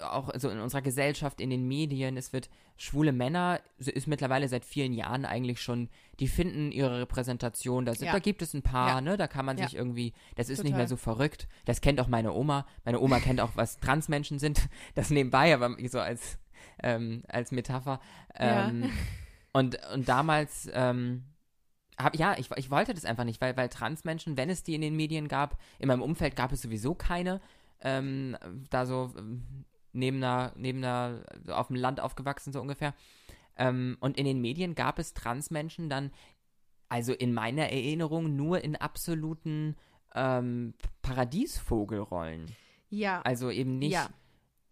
auch so in unserer Gesellschaft, in den Medien, es wird schwule Männer, so ist mittlerweile seit vielen Jahren eigentlich schon, die finden ihre Repräsentation, da, sind, Ja. da gibt es ein paar, Ja. ne, da kann man Ja. sich irgendwie, das ist nicht Total. mehr so verrückt, das kennt auch meine Oma, meine Oma kennt auch, was Transmenschen sind, das nebenbei, aber so als, ähm, als Metapher. Ähm, und, und damals, ähm, hab, ja, ich, ich wollte das einfach nicht, weil, weil Transmenschen, wenn es die in den Medien gab, in meinem Umfeld gab es sowieso keine, ähm, da so ähm, neben einer, neben einer, auf dem Land aufgewachsen, so ungefähr. Ähm, und in den Medien gab es Transmenschen dann, also in meiner Erinnerung, nur in absoluten ähm, Paradiesvogelrollen. Ja. Also eben nicht. Ja.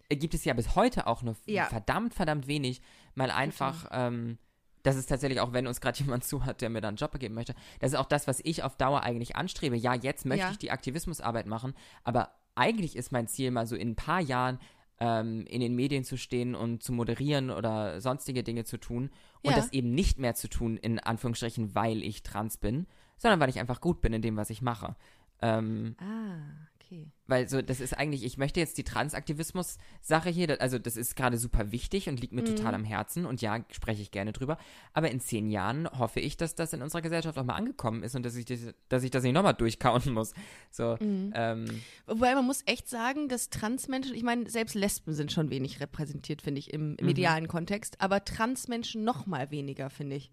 Äh, Gibt es ja bis heute auch nur Ja. verdammt, verdammt wenig. Mal einfach, ähm, das ist tatsächlich auch, wenn uns gerade jemand zuhört, der mir dann einen Job geben möchte, das ist auch das, was ich auf Dauer eigentlich anstrebe. Ja, jetzt möchte Ja. ich die Aktivismusarbeit machen, aber eigentlich ist mein Ziel, mal so in ein paar Jahren ähm, in den Medien zu stehen und zu moderieren oder sonstige Dinge zu tun und Ja. das eben nicht mehr zu tun, in Anführungsstrichen, weil ich trans bin, sondern weil ich einfach gut bin in dem, was ich mache. Ähm, Ah, okay. weil so, das ist eigentlich, ich möchte jetzt die Transaktivismus-Sache hier, also das ist gerade super wichtig und liegt mir Mhm. total am Herzen und ja, spreche ich gerne drüber. Aber in zehn Jahren hoffe ich, dass das in unserer Gesellschaft auch mal angekommen ist und dass ich das, dass ich das nicht nochmal durchkauen muss. So, Mhm. ähm, Wobei man muss echt sagen, dass Transmenschen, ich meine, selbst Lesben sind schon wenig repräsentiert, finde ich, im, Mhm. im medialen Kontext, aber Transmenschen noch mal weniger, finde ich.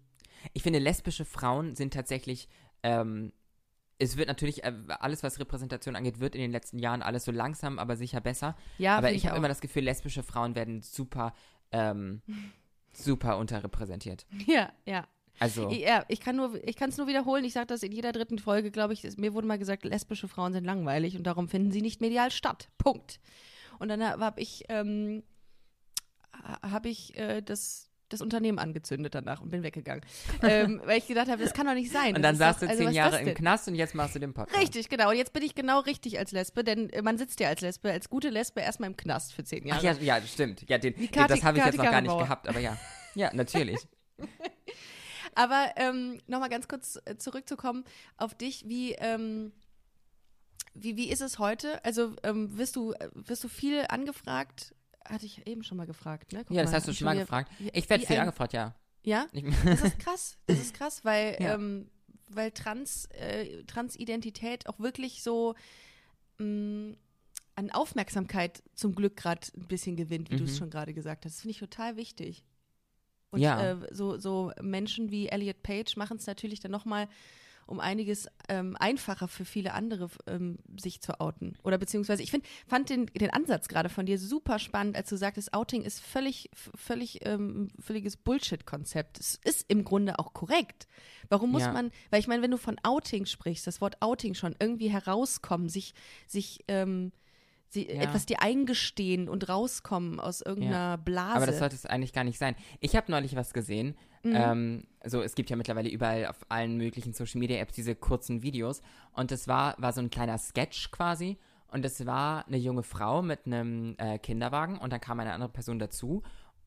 ich finde, lesbische Frauen sind tatsächlich ähm, es wird natürlich, äh, alles was Repräsentation angeht, wird in den letzten Jahren alles so langsam, aber sicher besser. Ja, aber ich habe immer das Gefühl, lesbische Frauen werden super, ähm, super unterrepräsentiert. Ja, ja. Also, Ja, ich kann nur, ich kann es nur wiederholen. Ich sage das in jeder dritten Folge, glaube ich. Mir wurde mal gesagt, lesbische Frauen sind langweilig und darum finden sie nicht medial statt. Punkt. Und dann habe ich, ähm, habe ich äh, das, das Unternehmen angezündet danach und bin weggegangen, ähm, weil ich gedacht habe, das kann doch nicht sein. und dann ist saß doch- du also zehn Jahre im? Knast und jetzt machst du den Podcast. Richtig, genau. Und jetzt bin ich genau richtig als Lesbe, denn äh, man sitzt ja als Lesbe, als gute Lesbe erstmal im Knast für zehn Jahre. Ach ja, ja, stimmt. Ja, den, Kati- das habe ich jetzt Kati noch gar nicht gehabt, aber ja. Ja, natürlich. Aber ähm, nochmal ganz kurz äh, zurückzukommen auf dich, wie, ähm, wie, wie ist es heute? Also ähm, wirst, du, äh, wirst du viel angefragt? Hatte ich eben schon mal gefragt, ne? Guck ja, das mal, hast du schon mal gefragt. Ich werde viel angefragt, ja. Ja, das ist krass. Das ist krass, weil, Ja. ähm, weil Trans, äh, Transidentität auch wirklich so mh, an Aufmerksamkeit zum Glück gerade ein bisschen gewinnt, wie du es Mhm. schon gerade gesagt hast. Das finde ich total wichtig. Und Ja. äh, so, so Menschen wie Elliot Page machen es natürlich dann nochmal um einiges ähm, einfacher für viele andere ähm, sich zu outen. Oder beziehungsweise, ich find, fand den, den Ansatz gerade von dir super spannend, als du sagtest, Outing ist völlig, völlig, ähm, völliges Bullshit-Konzept. Es ist im Grunde auch korrekt. Warum muss Ja. man, weil ich meine, wenn du von Outing sprichst, das Wort Outing schon irgendwie herauskommen, sich, sich, ähm, sie, Ja. etwas dir eingestehen und rauskommen aus irgendeiner Blase. aber das sollte es eigentlich gar nicht sein. Ich habe neulich was gesehen. Mhm. Ähm, so, es gibt ja mittlerweile überall auf allen möglichen Social Media Apps diese kurzen Videos. Und das war, war so ein kleiner Sketch quasi. Und das war eine junge Frau mit einem äh, Kinderwagen und dann kam eine andere Person dazu.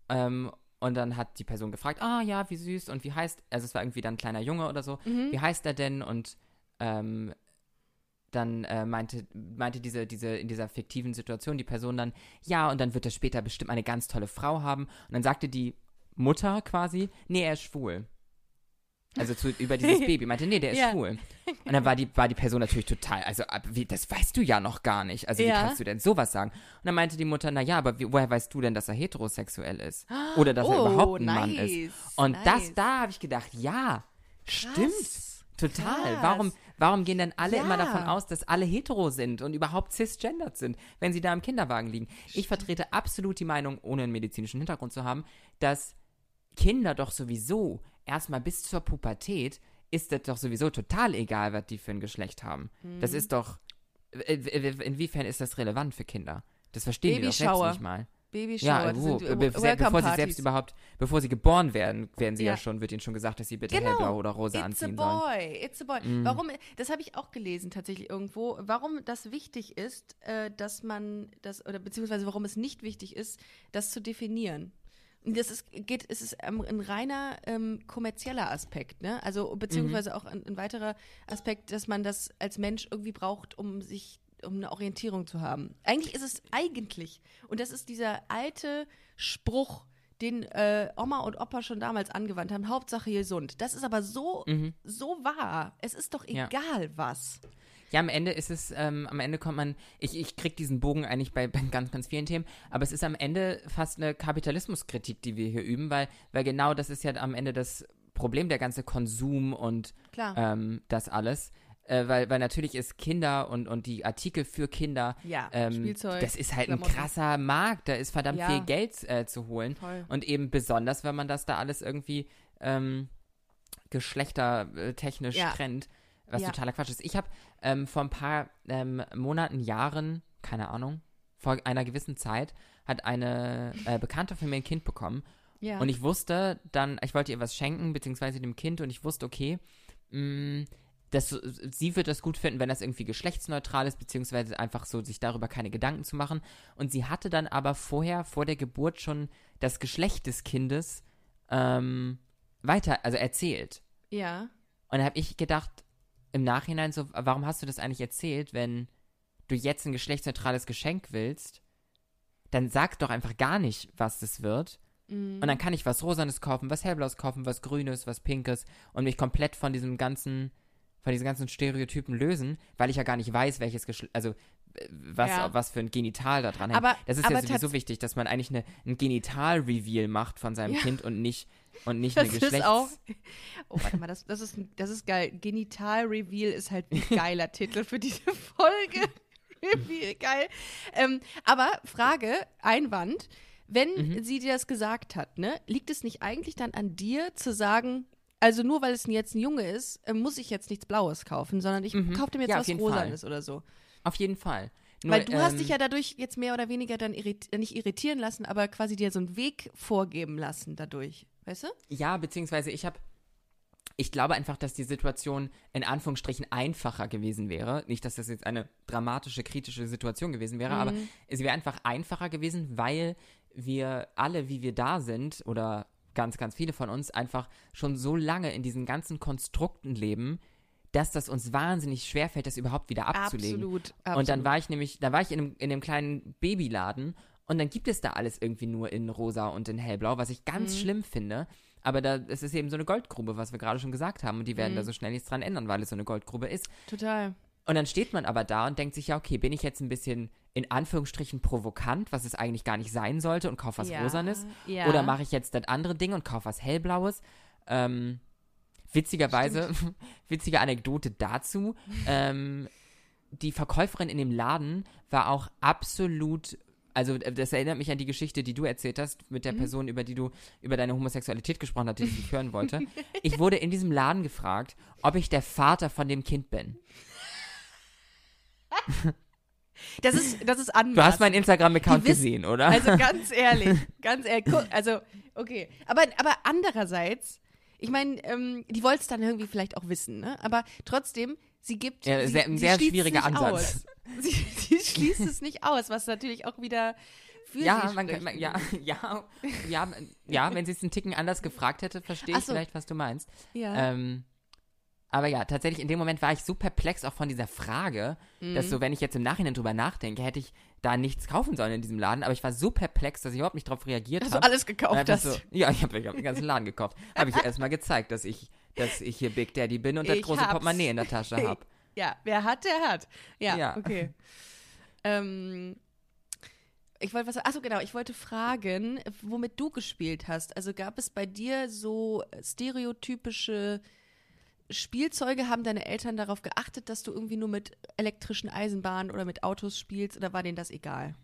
Ähm, und dann hat die Person gefragt, ah ja, wie süß und wie heißt, also es war irgendwie dann ein kleiner Junge oder so, Mhm. wie heißt er denn? Und ähm, dann äh, meinte, meinte diese, diese, in dieser fiktiven Situation die Person dann, ja, und dann wird er später bestimmt eine ganz tolle Frau haben. Und dann sagte die Mutter quasi, nee, er ist schwul. Also zu, über dieses Baby, meinte, nee, der ist Ja. schwul. Und dann war die, war die Person natürlich total, also wie, das weißt du ja noch gar nicht. Also wie Ja. kannst du denn sowas sagen? Und dann meinte die Mutter, na ja, aber wie, woher weißt du denn, dass er heterosexuell ist? Oder dass er Oh, überhaupt ein Mann nice, ist? Und das, nice. da habe ich gedacht, ja, stimmt. Krass, Total. krass. Warum, warum gehen denn alle immer Ja. davon aus, dass alle hetero sind und überhaupt cisgendered sind, wenn sie da im Kinderwagen liegen? Ich vertrete absolut die Meinung, ohne einen medizinischen Hintergrund zu haben, dass Kinder doch sowieso erstmal bis zur Pubertät ist das doch sowieso total egal, was die für ein Geschlecht haben. Das Mhm. ist doch. äh, Inwiefern ist das relevant für Kinder? Das verstehen die doch selbst nicht mal. Babyshower, Ja, das wo, be be bevor sie selbst überhaupt, bevor sie geboren werden, werden sie ja, Ja. schon, wird ihnen schon gesagt, dass sie bitte Genau. hellblau oder rosa It's a anziehen sollen. boy, it's a boy. Mhm. Warum, das habe ich auch gelesen tatsächlich irgendwo, warum das wichtig ist, äh, dass man das, oder beziehungsweise warum es nicht wichtig ist, das zu definieren. Das ist, geht, es ist ähm, ein reiner ähm, kommerzieller Aspekt, ne? Also, beziehungsweise Mhm. auch ein, ein weiterer Aspekt, dass man das als Mensch irgendwie braucht, um sich, um eine Orientierung zu haben. Eigentlich ist es eigentlich, und das ist dieser alte Spruch, den äh, Oma und Opa schon damals angewandt haben, Hauptsache gesund. Das ist aber so, so wahr. Es ist doch Mhm. Ja. egal was. Ja, am Ende ist es, ähm, am Ende kommt man, ich, ich krieg diesen Bogen eigentlich bei, bei ganz, ganz vielen Themen, aber es ist am Ende fast eine Kapitalismuskritik, die wir hier üben, weil, weil genau das ist ja am Ende das Problem, der ganze Konsum und Klar. ähm, das alles. Äh, weil, weil natürlich ist Kinder und, und die Artikel für Kinder, Ja, ähm, Spielzeug, das ist halt ein krasser Markt, da ist verdammt Ja. viel Geld äh, zu holen. Voll. Und eben besonders, wenn man das da alles irgendwie ähm, geschlechtertechnisch Ja. trennt, was Ja. totaler Quatsch ist. Ich habe ähm, vor ein paar ähm, Monaten, Jahren, keine Ahnung, vor einer gewissen Zeit, hat eine äh, Bekannte von mir ein Kind bekommen. Ja. Und ich wusste dann, ich wollte ihr was schenken, beziehungsweise dem Kind, und ich wusste, okay, mh, das, sie wird das gut finden, wenn das irgendwie geschlechtsneutral ist, beziehungsweise einfach so sich darüber keine Gedanken zu machen. Und sie hatte dann aber vorher, vor der Geburt schon das Geschlecht des Kindes ähm, weiter, also erzählt. ja. Und da habe ich gedacht, im Nachhinein so, warum hast du das eigentlich erzählt, wenn du jetzt ein geschlechtsneutrales Geschenk willst? Dann sag doch einfach gar nicht, was das wird. Mhm. Und dann kann ich was Rosanes kaufen, was Hellblaues kaufen, was Grünes, was Pinkes und mich komplett von diesem ganzen, von diesen ganzen Stereotypen lösen, weil ich ja gar nicht weiß, welches Geschlecht, also was, Ja. was für ein Genital da dran hängt. Aber- das ist ja sowieso wichtig, dass man eigentlich eine, ein Genital-Reveal macht von seinem Ja. Kind und nicht, und nicht Das eine ist Geschlechts... auch. Oh, warte mal, das, das, ist, das ist geil. Genital Reveal ist halt ein geiler Titel für diese Folge. Reveal, geil. Ähm, aber Frage, Einwand. Wenn Mhm. sie dir das gesagt hat, ne, liegt es nicht eigentlich dann an dir zu sagen, also nur weil es jetzt ein Junge ist, äh, muss ich jetzt nichts Blaues kaufen, sondern ich Mhm. kaufe dem jetzt Ja, was Rosanes oder so. Auf jeden Fall. Nur, Weil du hast ähm, dich ja dadurch jetzt mehr oder weniger dann irrit nicht irritieren lassen, aber quasi dir so einen Weg vorgeben lassen dadurch. Weißt du? Ja, beziehungsweise ich habe. Ich glaube einfach, dass die Situation in Anführungsstrichen einfacher gewesen wäre. Nicht, dass das jetzt eine dramatische, kritische Situation gewesen wäre, aber es wäre einfach einfacher gewesen, weil wir alle, wie wir da sind, oder ganz, ganz viele von uns, einfach schon so lange in diesen ganzen Konstrukten leben, dass das uns wahnsinnig schwerfällt, das überhaupt wieder abzulegen. Absolut. Und dann absolut. war ich nämlich, da war ich in einem, in einem kleinen Babyladen und dann gibt es da alles irgendwie nur in rosa und in hellblau, was ich ganz Mhm. schlimm finde. Aber da, es ist eben so eine Goldgrube, was wir gerade schon gesagt haben. Und die werden Mhm. da so schnell nichts dran ändern, weil es so eine Goldgrube ist. Total. Und dann steht man aber da und denkt sich, ja, okay, bin ich jetzt ein bisschen in Anführungsstrichen provokant, was es eigentlich gar nicht sein sollte und kaufe was Ja, Rosanes? ja. Oder mache ich jetzt das andere Ding und kaufe was Hellblaues? Ähm, witzigerweise, witzige Anekdote dazu, ähm, die Verkäuferin in dem Laden war auch absolut, also äh, das erinnert mich an die Geschichte, die du erzählt hast mit der Mhm. Person, über die du über deine Homosexualität gesprochen hast, die ich nicht hören wollte. Ich wurde in diesem Laden gefragt, ob ich der Vater von dem Kind bin. Das ist, das ist anders. Du hast meinen Instagram-Account gesehen, oder? Also ganz ehrlich, ganz ehrlich. Also, okay. Aber, aber andererseits, ich meine, ähm, die wollte es dann irgendwie vielleicht auch wissen, ne? Aber trotzdem, sie gibt. Ja, sie, sehr- ein sehr schwieriger es nicht Ansatz. Aus. Sie, sie schließt es nicht aus, was natürlich auch wieder für ja, sie man, spricht. man, ja, ja, ja, ja, wenn sie es einen Ticken anders gefragt hätte, verstehe ich so. vielleicht, was du meinst. Ja. Ähm, aber ja, tatsächlich in dem Moment war ich so perplex auch von dieser Frage, dass Mhm. so, wenn ich jetzt im Nachhinein drüber nachdenke, hätte ich da nichts kaufen sollen in diesem Laden. Aber ich war so perplex, dass ich überhaupt nicht darauf reagiert Dass du habe. alles gekauft hast. So, ja, ich habe hab den ganzen Laden gekauft. Habe ich erstmal gezeigt, dass ich, dass ich hier Big Daddy bin und das Ich große hab's. Portemonnaie in der Tasche habe. Ja, wer hat, der hat. Ja, Ja. okay. ähm, ich wollte was, achso genau, ich wollte fragen, womit du gespielt hast. Also gab es bei dir so stereotypische Spielzeuge? Haben deine Eltern darauf geachtet, dass du irgendwie nur mit elektrischen Eisenbahnen oder mit Autos spielst oder war denen das egal?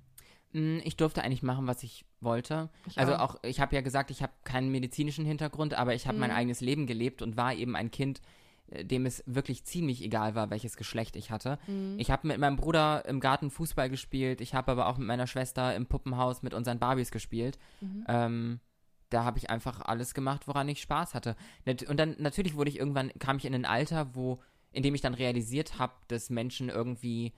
Mm, Ich durfte eigentlich machen, was ich wollte. Ich also auch. ich habe ja gesagt, ich habe keinen medizinischen Hintergrund, aber ich habe mein Mhm. eigenes Leben gelebt und war eben ein Kind, äh, dem es wirklich ziemlich egal war, welches Geschlecht ich hatte. Mhm. Ich habe mit meinem Bruder im Garten Fußball gespielt, ich habe aber auch mit meiner Schwester im Puppenhaus mit unseren Barbies gespielt. Mhm. Ähm, da habe ich einfach alles gemacht, woran ich Spaß hatte. Und dann natürlich wurde ich irgendwann, kam ich in ein Alter, wo, in dem ich dann realisiert habe, dass Menschen irgendwie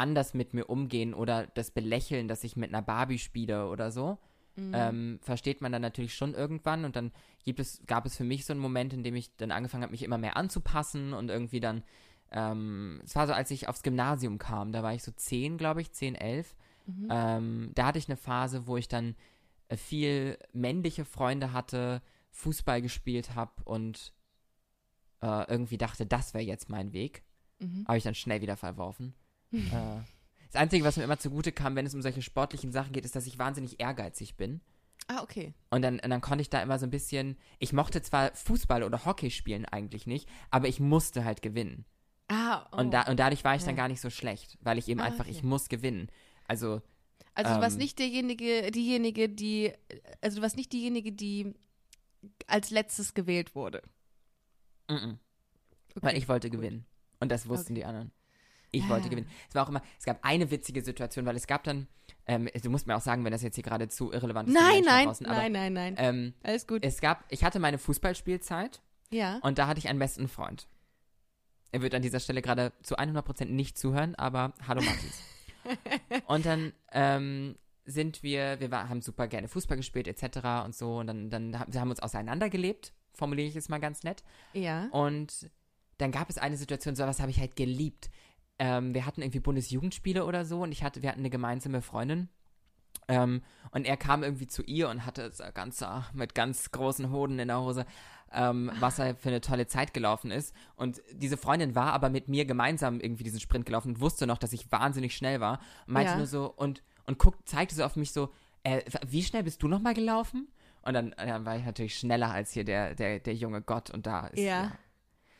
anders mit mir umgehen oder das belächeln, dass ich mit einer Barbie spiele oder so. Mhm. Ähm, versteht man dann natürlich schon irgendwann und dann gibt es, gab es für mich so einen Moment, in dem ich dann angefangen habe, mich immer mehr anzupassen und irgendwie dann, ähm, es war so, als ich aufs Gymnasium kam, da war ich so zehn, glaube ich, zehn, elf. Mhm. Ähm, da hatte ich eine Phase, wo ich dann äh, viel männliche Freunde hatte, Fußball gespielt habe und äh, irgendwie dachte, das wäre jetzt mein Weg. Mhm. Habe ich dann schnell wieder verworfen. Äh, das Einzige, was mir immer zugute kam, wenn es um solche sportlichen Sachen geht, ist, dass ich wahnsinnig ehrgeizig bin. Ah, okay. Und dann, und dann konnte ich da immer so ein bisschen. Ich mochte zwar Fußball oder Hockey spielen eigentlich nicht, aber ich musste halt gewinnen. Ah, oh. Und, da, und dadurch war ich dann Ja. gar nicht so schlecht, weil ich eben Ah, einfach, okay. ich muss gewinnen. Also, Also du warst Ähm, nicht derjenige, diejenige, die, also du warst nicht diejenige, die als letztes gewählt wurde. mm -mm, Okay, weil ich wollte gut. gewinnen. Und das wussten Okay. die anderen. Ich Ah. wollte gewinnen. Es war auch immer, es gab eine witzige Situation, weil es gab dann, ähm, du musst mir auch sagen, wenn das jetzt hier gerade zu irrelevant ist. Nein, nein, draußen, aber, nein, nein, nein. Ähm, Alles gut. es gab, ich hatte meine Fußballspielzeit ja. und da hatte ich einen besten Freund. Er wird an dieser Stelle gerade zu 100% nicht zuhören, aber hallo Mathis. und dann ähm, sind wir, wir war, haben super gerne Fußball gespielt etc. und so und dann, dann haben wir uns auseinandergelebt, formuliere ich es mal ganz nett. Ja. Und dann gab es eine Situation, so was habe ich halt geliebt. Ähm, wir hatten irgendwie Bundesjugendspiele oder so und ich hatte, wir hatten eine gemeinsame Freundin. Ähm, und er kam irgendwie zu ihr und hatte so ganz, ah, mit ganz großen Hoden in der Hose ähm, was er für eine tolle Zeit gelaufen ist. Und diese Freundin war aber mit mir gemeinsam irgendwie diesen Sprint gelaufen und wusste noch, dass ich wahnsinnig schnell war. Und meinte Ja. nur so, und, und guckt, zeigte so auf mich so, äh, wie schnell bist du nochmal gelaufen? Und dann, dann war ich natürlich schneller als hier der, der, der junge Gott und da ist. Ja.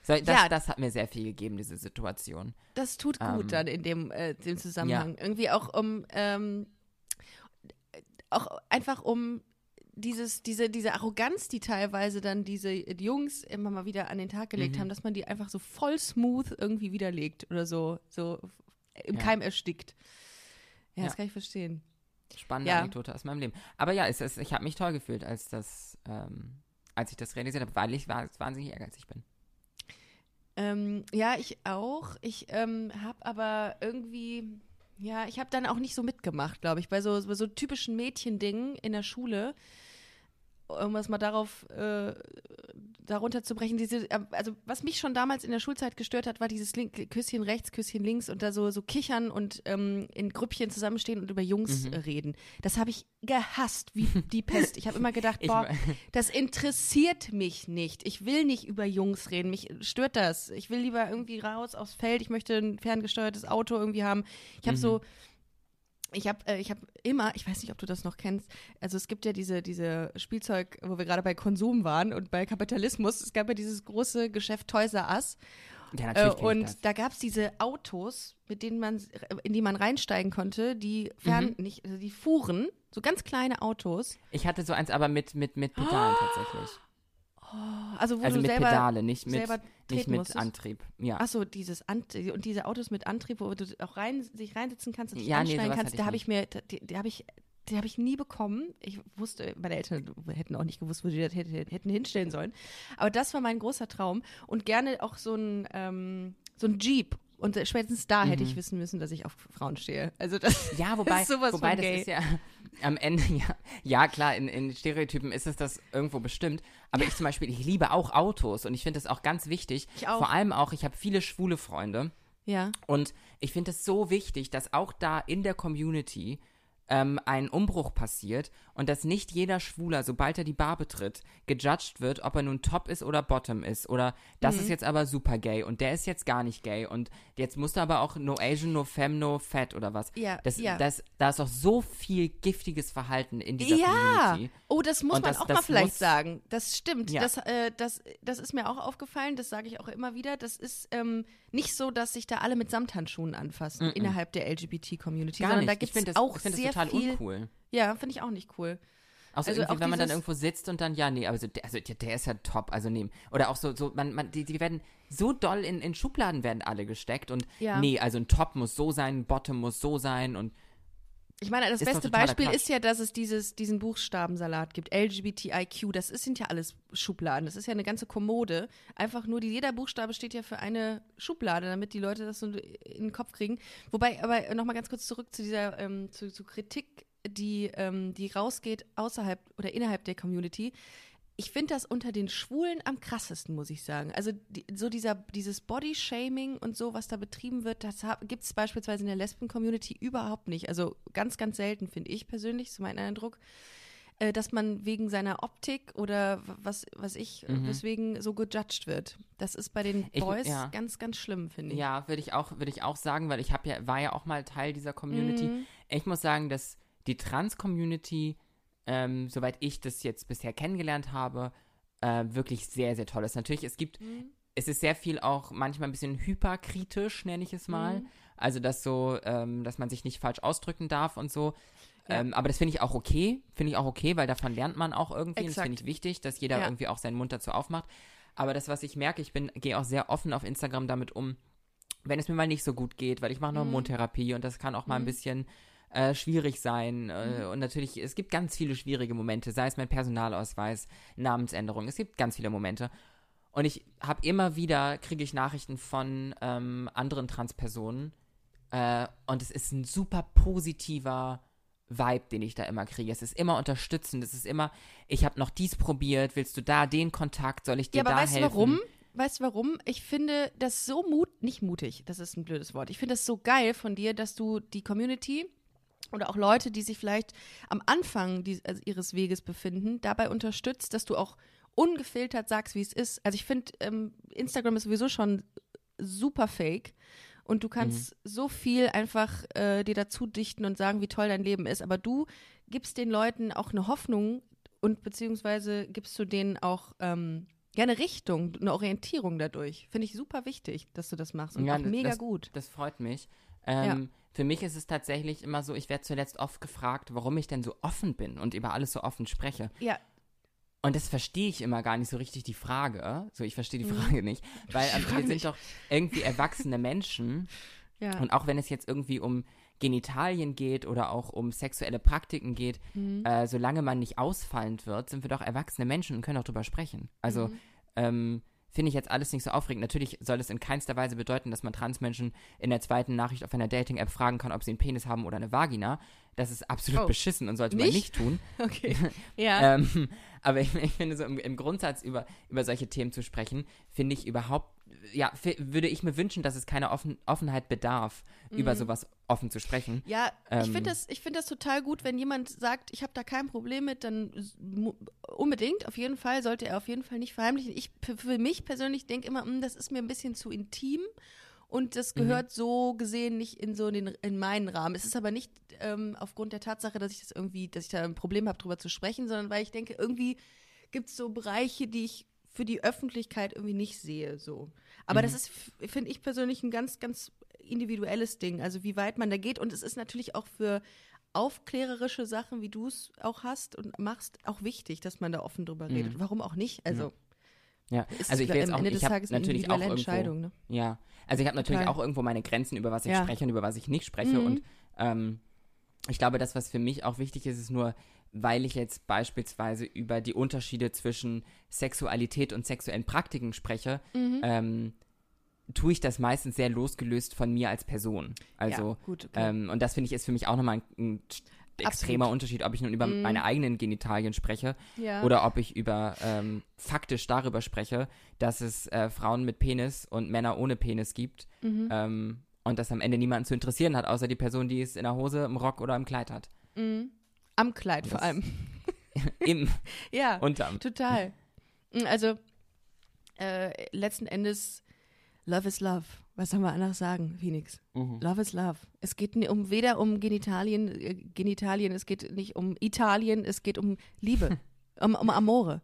So, das, Ja. das hat mir sehr viel gegeben, diese Situation. Das tut gut Ähm, dann in dem, äh, dem Zusammenhang. Irgendwie auch um, ähm, auch einfach um dieses, diese, diese Arroganz, die teilweise dann diese Jungs immer mal wieder an den Tag gelegt Mhm. haben, dass man die einfach so voll smooth irgendwie widerlegt oder so, so im Ja. Keim erstickt. Ja, das Ja. kann ich verstehen. Spannende Ja. Anekdote aus meinem Leben. Aber ja, es ist, ich habe mich toll gefühlt, als das, ähm, als ich das realisiert habe, weil ich wa- wahnsinnig ehrgeizig bin. Ähm, ja, ich auch. Ich ähm, habe aber irgendwie, ja, ich habe dann auch nicht so mitgemacht, glaube ich, bei so, bei so typischen Mädchendingen in der Schule. Um es mal darauf, äh, darunter zu brechen, diese, äh, also was mich schon damals in der Schulzeit gestört hat, war dieses Link, Küsschen rechts, Küsschen links und da so, so kichern und ähm, in Grüppchen zusammenstehen und über Jungs Mhm. äh, reden. Das habe ich gehasst wie die Pest. Ich habe immer gedacht, boah, das interessiert mich nicht. Ich will nicht über Jungs reden. Mich stört das. Ich will lieber irgendwie raus aufs Feld. Ich möchte ein ferngesteuertes Auto irgendwie haben. Ich habe Mhm. so, ich habe äh, ich habe immer, ich weiß nicht, ob du das noch kennst. Also es gibt ja diese diese Spielzeug, wo wir gerade bei Konsum waren und bei Kapitalismus. Es gab ja dieses große Geschäft Toys R Us. Ja, Äh, natürlich. ich und das. da gab es diese Autos, mit denen man, in die man reinsteigen konnte, die fern, Mhm. nicht, also die fuhren, so ganz kleine Autos. Ich hatte so eins aber mit, mit, mit Pedalen tatsächlich. Also wo Also du mit selber, Pedale, nicht mit, nicht mit musstest. Antrieb. Ja. Ach so, dieses Ant und diese Autos mit Antrieb, wo du auch rein sich reinsetzen kannst und dich Ja, nee, anschneiden sowas kannst, da habe ich mir, die, die habe ich, die habe ich nie bekommen. Ich wusste, meine Eltern hätten auch nicht gewusst, wo die das hätte, hätten hinstellen sollen. Aber das war mein großer Traum und gerne auch so ein, ähm, so ein Jeep. Und spätestens da hätte ich wissen müssen, dass ich auf Frauen stehe. Also das, Ja, wobei, ist sowas wobei von das gay. ist ja am Ende, ja, ja klar, in, in Stereotypen ist es das irgendwo bestimmt. Aber ich zum Beispiel, ich liebe auch Autos und ich finde das auch ganz wichtig. Ich auch. Vor allem auch, ich habe viele schwule Freunde ja. und ich finde es so wichtig, dass auch da in der Community ähm, ein Umbruch passiert und dass nicht jeder Schwuler, sobald er die Bar betritt, gejudged wird, ob er nun top ist oder bottom ist. Oder das Mhm. ist jetzt aber super gay und der ist jetzt gar nicht gay und jetzt musst du aber auch no Asian, no femme, no fat oder was. Ja, Das, ja. das, da ist doch so viel giftiges Verhalten in dieser Ja, Community. oh, das muss Und man das- auch mal das vielleicht muss- sagen. Das stimmt. Ja. Das, äh, das, das ist mir auch aufgefallen, das sage ich auch immer wieder. Das ist ähm, nicht so, dass sich da alle mit Samthandschuhen anfassen innerhalb der LGBT-Community, sondern nicht. da gibt es auch sehr total viel. uncool. Ja, finde ich auch nicht cool. Auch so Also irgendwie, auch wenn man dann irgendwo sitzt und dann, ja, nee, also der, also der, der ist ja top, also nee. Oder auch so, so man, man, die, die werden so doll in, in Schubladen werden alle gesteckt und Ja. nee, also ein Top muss so sein, ein Bottom muss so sein und Ich meine, das Ist beste Beispiel Quatsch. ist ja, dass es dieses, diesen Buchstabensalat gibt. LGBTIQ, das ist, sind ja alles Schubladen. Das ist ja eine ganze Kommode. Einfach nur, die, jeder Buchstabe steht ja für eine Schublade, damit die Leute das so in den Kopf kriegen. Wobei, aber nochmal ganz kurz zurück zu dieser, ähm, zu, zu Kritik, die, ähm, die rausgeht außerhalb oder innerhalb der Community. Ich finde das unter den Schwulen am krassesten, muss ich sagen. Also die, so dieser, dieses Body-Shaming und so, was da betrieben wird, das gibt es beispielsweise in der Lesben-Community überhaupt nicht. Also ganz, ganz selten, finde ich persönlich, so mein Eindruck, äh, dass man wegen seiner Optik oder was, was ich, äh, weswegen so gejudged wird. Das ist bei den Mhm. Ich- Boys ja. ganz, ganz schlimm, finde ich. ja, würde ich auch, würde ich auch sagen, weil ich habe ja, war ja auch mal Teil dieser Community. Mhm. Ich muss sagen, dass die Trans-Community, ähm, soweit ich das jetzt bisher kennengelernt habe, äh, wirklich sehr, sehr toll ist. Natürlich, es gibt, Mhm. es ist sehr viel auch manchmal ein bisschen hyperkritisch, nenne ich es mal. Mhm. Also, dass so, ähm, dass man sich nicht falsch ausdrücken darf und so. Ja. Ähm, aber das finde ich auch okay. Finde ich auch okay, weil davon lernt man auch irgendwie. Und das Exakt. finde ich wichtig, dass jeder Ja. irgendwie auch seinen Mund dazu aufmacht. Aber das, was ich merke, ich bin, gehe auch sehr offen auf Instagram damit um, wenn es mir mal nicht so gut geht, weil ich mache noch Mhm. Mundtherapie und das kann auch mal ein bisschen äh, schwierig sein. Äh, Mhm. Und natürlich, es gibt ganz viele schwierige Momente, sei es mein Personalausweis, Namensänderung. Es gibt ganz viele Momente. Und ich habe immer wieder, kriege ich Nachrichten von ähm, anderen Transpersonen. Äh, und es ist ein super positiver Vibe, den ich da immer kriege. Es ist immer unterstützend. Es ist immer, ich habe noch dies probiert. Willst du da den Kontakt? Soll ich dir Ja, aber da weißt helfen? du warum? Weißt du warum? Ich finde das so mut, nicht mutig, das ist ein blödes Wort. Ich finde das so geil von dir, dass du die Community oder auch Leute, die sich vielleicht am Anfang dies, also ihres Weges befinden, dabei unterstützt, dass du auch ungefiltert sagst, wie es ist. Also ich finde, ähm, Instagram ist sowieso schon super fake. Und du kannst mhm. so viel einfach äh, dir dazu dichten und sagen, wie toll dein Leben ist. Aber du gibst den Leuten auch eine Hoffnung und beziehungsweise gibst du denen auch ähm, ja, eine Richtung, eine Orientierung dadurch. Finde ich super wichtig, dass du das machst und ja, auch mega das, gut. Das freut mich. Ähm, ja. Für mich ist es tatsächlich immer so, ich werde zuletzt oft gefragt, warum ich denn so offen bin und über alles so offen spreche. Ja. Und das verstehe ich immer gar nicht so richtig, die Frage. So, ich verstehe die mhm. Frage nicht. Weil also, wir sind doch irgendwie erwachsene Menschen. Ja. Und auch wenn es jetzt irgendwie um Genitalien geht oder auch um sexuelle Praktiken geht, mhm. äh, solange man nicht ausfallend wird, sind wir doch erwachsene Menschen und können auch drüber sprechen. Also, mhm. ähm, finde ich jetzt alles nicht so aufregend. Natürlich soll es in keinster Weise bedeuten, dass man Transmenschen in der zweiten Nachricht auf einer Dating-App fragen kann, ob sie einen Penis haben oder eine Vagina. Das ist absolut oh. beschissen und sollte nicht? man nicht tun. Okay. Ja. ähm, aber ich, ich, finde so im, im, Grundsatz über, über solche Themen zu sprechen, finde ich überhaupt, ja, würde ich mir wünschen, dass es keine Offen, Offenheit bedarf, mhm. über sowas offen zu sprechen. Ja, ähm, ich finde das, find das total gut, wenn jemand sagt, ich habe da kein Problem mit, dann unbedingt, auf jeden Fall, sollte er auf jeden Fall nicht verheimlichen. Ich für, mich persönlich denke immer, mh, hm, das ist mir ein bisschen zu intim und das mhm. gehört mhm. so gesehen nicht in so den, in meinen Rahmen. Es ist aber nicht ähm, aufgrund der Tatsache, dass ich das irgendwie, dass ich da ein Problem habe, drüber zu sprechen, sondern weil ich denke, irgendwie gibt es so Bereiche, die ich für die Öffentlichkeit irgendwie nicht sehe. So. Aber mhm. das ist, finde ich persönlich, ein ganz, ganz individuelles Ding. Also wie weit man da geht. Und es ist natürlich auch für aufklärerische Sachen, wie du es auch hast und machst, auch wichtig, dass man da offen drüber redet. Mhm. Warum auch nicht? Also ja, also ich will jetzt auch, ich habe natürlich auch irgendwo, Entscheidung, ne? ja, also ich habe natürlich auch irgendwo meine Grenzen, über was ich ja. spreche und über was ich nicht spreche mhm. und ähm, ich glaube, das, was für mich auch wichtig ist, ist nur, weil ich jetzt beispielsweise über die Unterschiede zwischen Sexualität und sexuellen Praktiken spreche, mhm. ähm, tue ich das meistens sehr losgelöst von mir als Person. Also, ja, gut, okay. ähm, und das finde ich ist für mich auch nochmal ein, ein extremer Absolut. Unterschied, ob ich nun über mm. meine eigenen Genitalien spreche ja. oder ob ich über ähm, faktisch darüber spreche, dass es äh, Frauen mit Penis und Männer ohne Penis gibt mhm. ähm, und das am Ende niemanden zu interessieren hat, außer die Person, die es in der Hose, im Rock oder im Kleid hat. Mhm. Am Kleid das vor allem. Im. ja. Unterm. Total. Mm, also äh, letzten Endes Love is Love. Was soll man anders sagen, Phoenix? Mhm. Love is Love. Es geht um weder um Genitalien, äh, Genitalien, es geht nicht um Italien, es geht um Liebe, um, um Amore,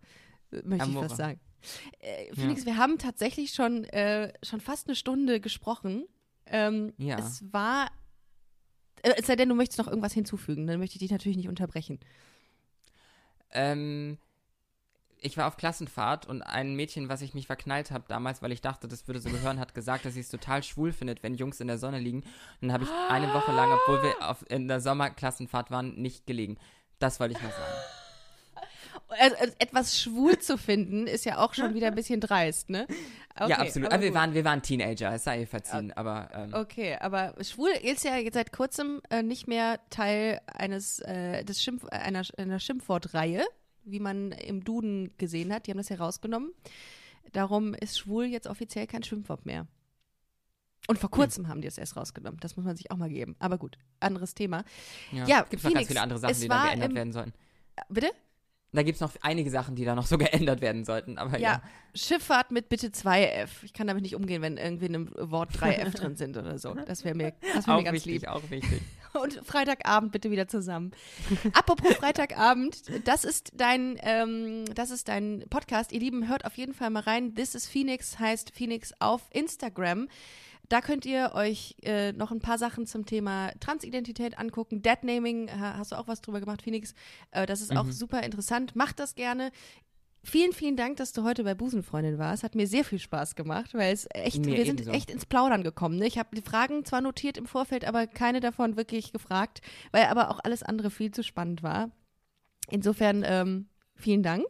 möchte Amore. ich fast sagen. Äh, Phoenix, ja. wir haben tatsächlich schon, äh, schon fast eine Stunde gesprochen. Ähm, ja. Es war, äh, es sei denn, du möchtest noch irgendwas hinzufügen, dann möchte ich dich natürlich nicht unterbrechen. Ähm, ich war auf Klassenfahrt und ein Mädchen, was ich mich verknallt habe damals, weil ich dachte, das würde so gehören, hat gesagt, dass sie es total schwul findet, wenn Jungs in der Sonne liegen. Dann habe ich eine Woche lang, obwohl wir auf, in der Sommerklassenfahrt waren, nicht gelegen. Das wollte ich mal sagen. Also, also, etwas schwul zu finden, ist ja auch schon wieder ein bisschen dreist, ne? Okay, ja, absolut. Aber, wir, waren, wir waren Teenager, es sei verziehen, okay. aber. Ähm, okay, aber schwul ist ja jetzt seit kurzem äh, nicht mehr Teil eines äh, des Schimpf einer, einer Schimpfwortreihe wie man im Duden gesehen hat. Die haben das ja rausgenommen. Darum ist schwul jetzt offiziell kein Schimpfwort mehr. Und vor kurzem hm. haben die es erst rausgenommen. Das muss man sich auch mal geben. Aber gut, anderes Thema. Ja, ja gibt noch ganz viele andere Sachen, die da geändert werden sollen. Bitte? Da gibt es noch einige Sachen, die da noch so geändert werden sollten. Aber ja, ja. Schifffahrt mit bitte 2F. Ich kann damit nicht umgehen, wenn irgendwie in einem Wort 3F drin sind oder so. Das wäre mir, das wär mir ganz wichtig, lieb. Auch wichtig. Und Freitagabend bitte wieder zusammen. Apropos Freitagabend, das ist dein, ähm, das ist dein Podcast. Ihr Lieben, hört auf jeden Fall mal rein. This is Phoenix heißt Phoenix auf Instagram. Da könnt ihr euch äh, noch ein paar Sachen zum Thema Transidentität angucken. Deadnaming, hast du auch was drüber gemacht, Phoenix. Äh, das ist mhm. auch super interessant. Macht das gerne. Vielen, vielen Dank, dass du heute bei Busenfreundin warst. Hat mir sehr viel Spaß gemacht, weil es echt, mir wir sind echt ins Plaudern gekommen. Ne? Ich habe die Fragen zwar notiert im Vorfeld, aber keine davon wirklich gefragt, weil aber auch alles andere viel zu spannend war. Insofern ähm, vielen Dank.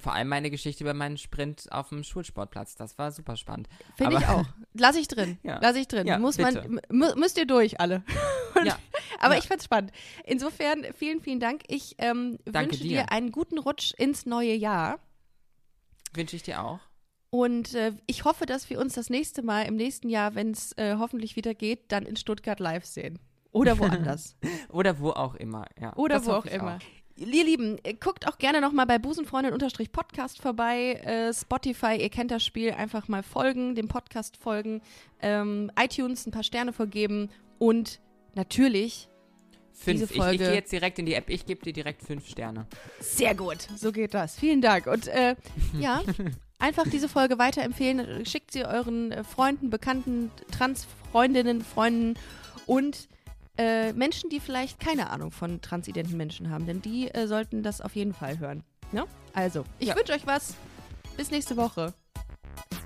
Vor allem meine Geschichte über meinen Sprint auf dem Schulsportplatz. Das war super spannend. Finde ich auch. Lass ich drin. Ja. Lass ich drin. Ja, Muss man, müsst ihr durch, alle. ja. Aber ja. ich fand's spannend. Insofern, vielen, vielen Dank. Ich ähm, wünsche dir. dir einen guten Rutsch ins neue Jahr. Wünsche ich dir auch. Und äh, ich hoffe, dass wir uns das nächste Mal im nächsten Jahr, wenn es äh, hoffentlich wieder geht, dann in Stuttgart live sehen. Oder woanders. Oder wo auch immer, ja. Oder das wo auch immer. Auch. Ihr Lieben, äh, guckt auch gerne nochmal bei Busenfreundin-Podcast vorbei. Äh, Spotify, ihr kennt das Spiel, einfach mal folgen, dem Podcast folgen, ähm, iTunes ein paar Sterne vergeben und natürlich Fünf. Diese Ich, ich Folge- gehe jetzt direkt in die App. Ich gebe dir direkt fünf Sterne. Sehr gut, so geht das. Vielen Dank. Und äh, ja, einfach diese Folge weiterempfehlen. Schickt sie euren Freunden, Bekannten, Transfreundinnen, Freunden und äh, Menschen, die vielleicht keine Ahnung von transidenten Menschen haben. Denn die äh, sollten das auf jeden Fall hören. Ne? Also, ich Ja. wünsche euch was. Bis nächste Woche.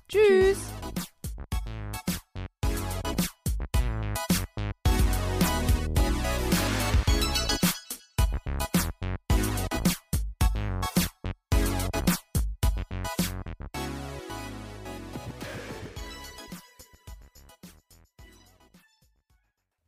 Tschüss.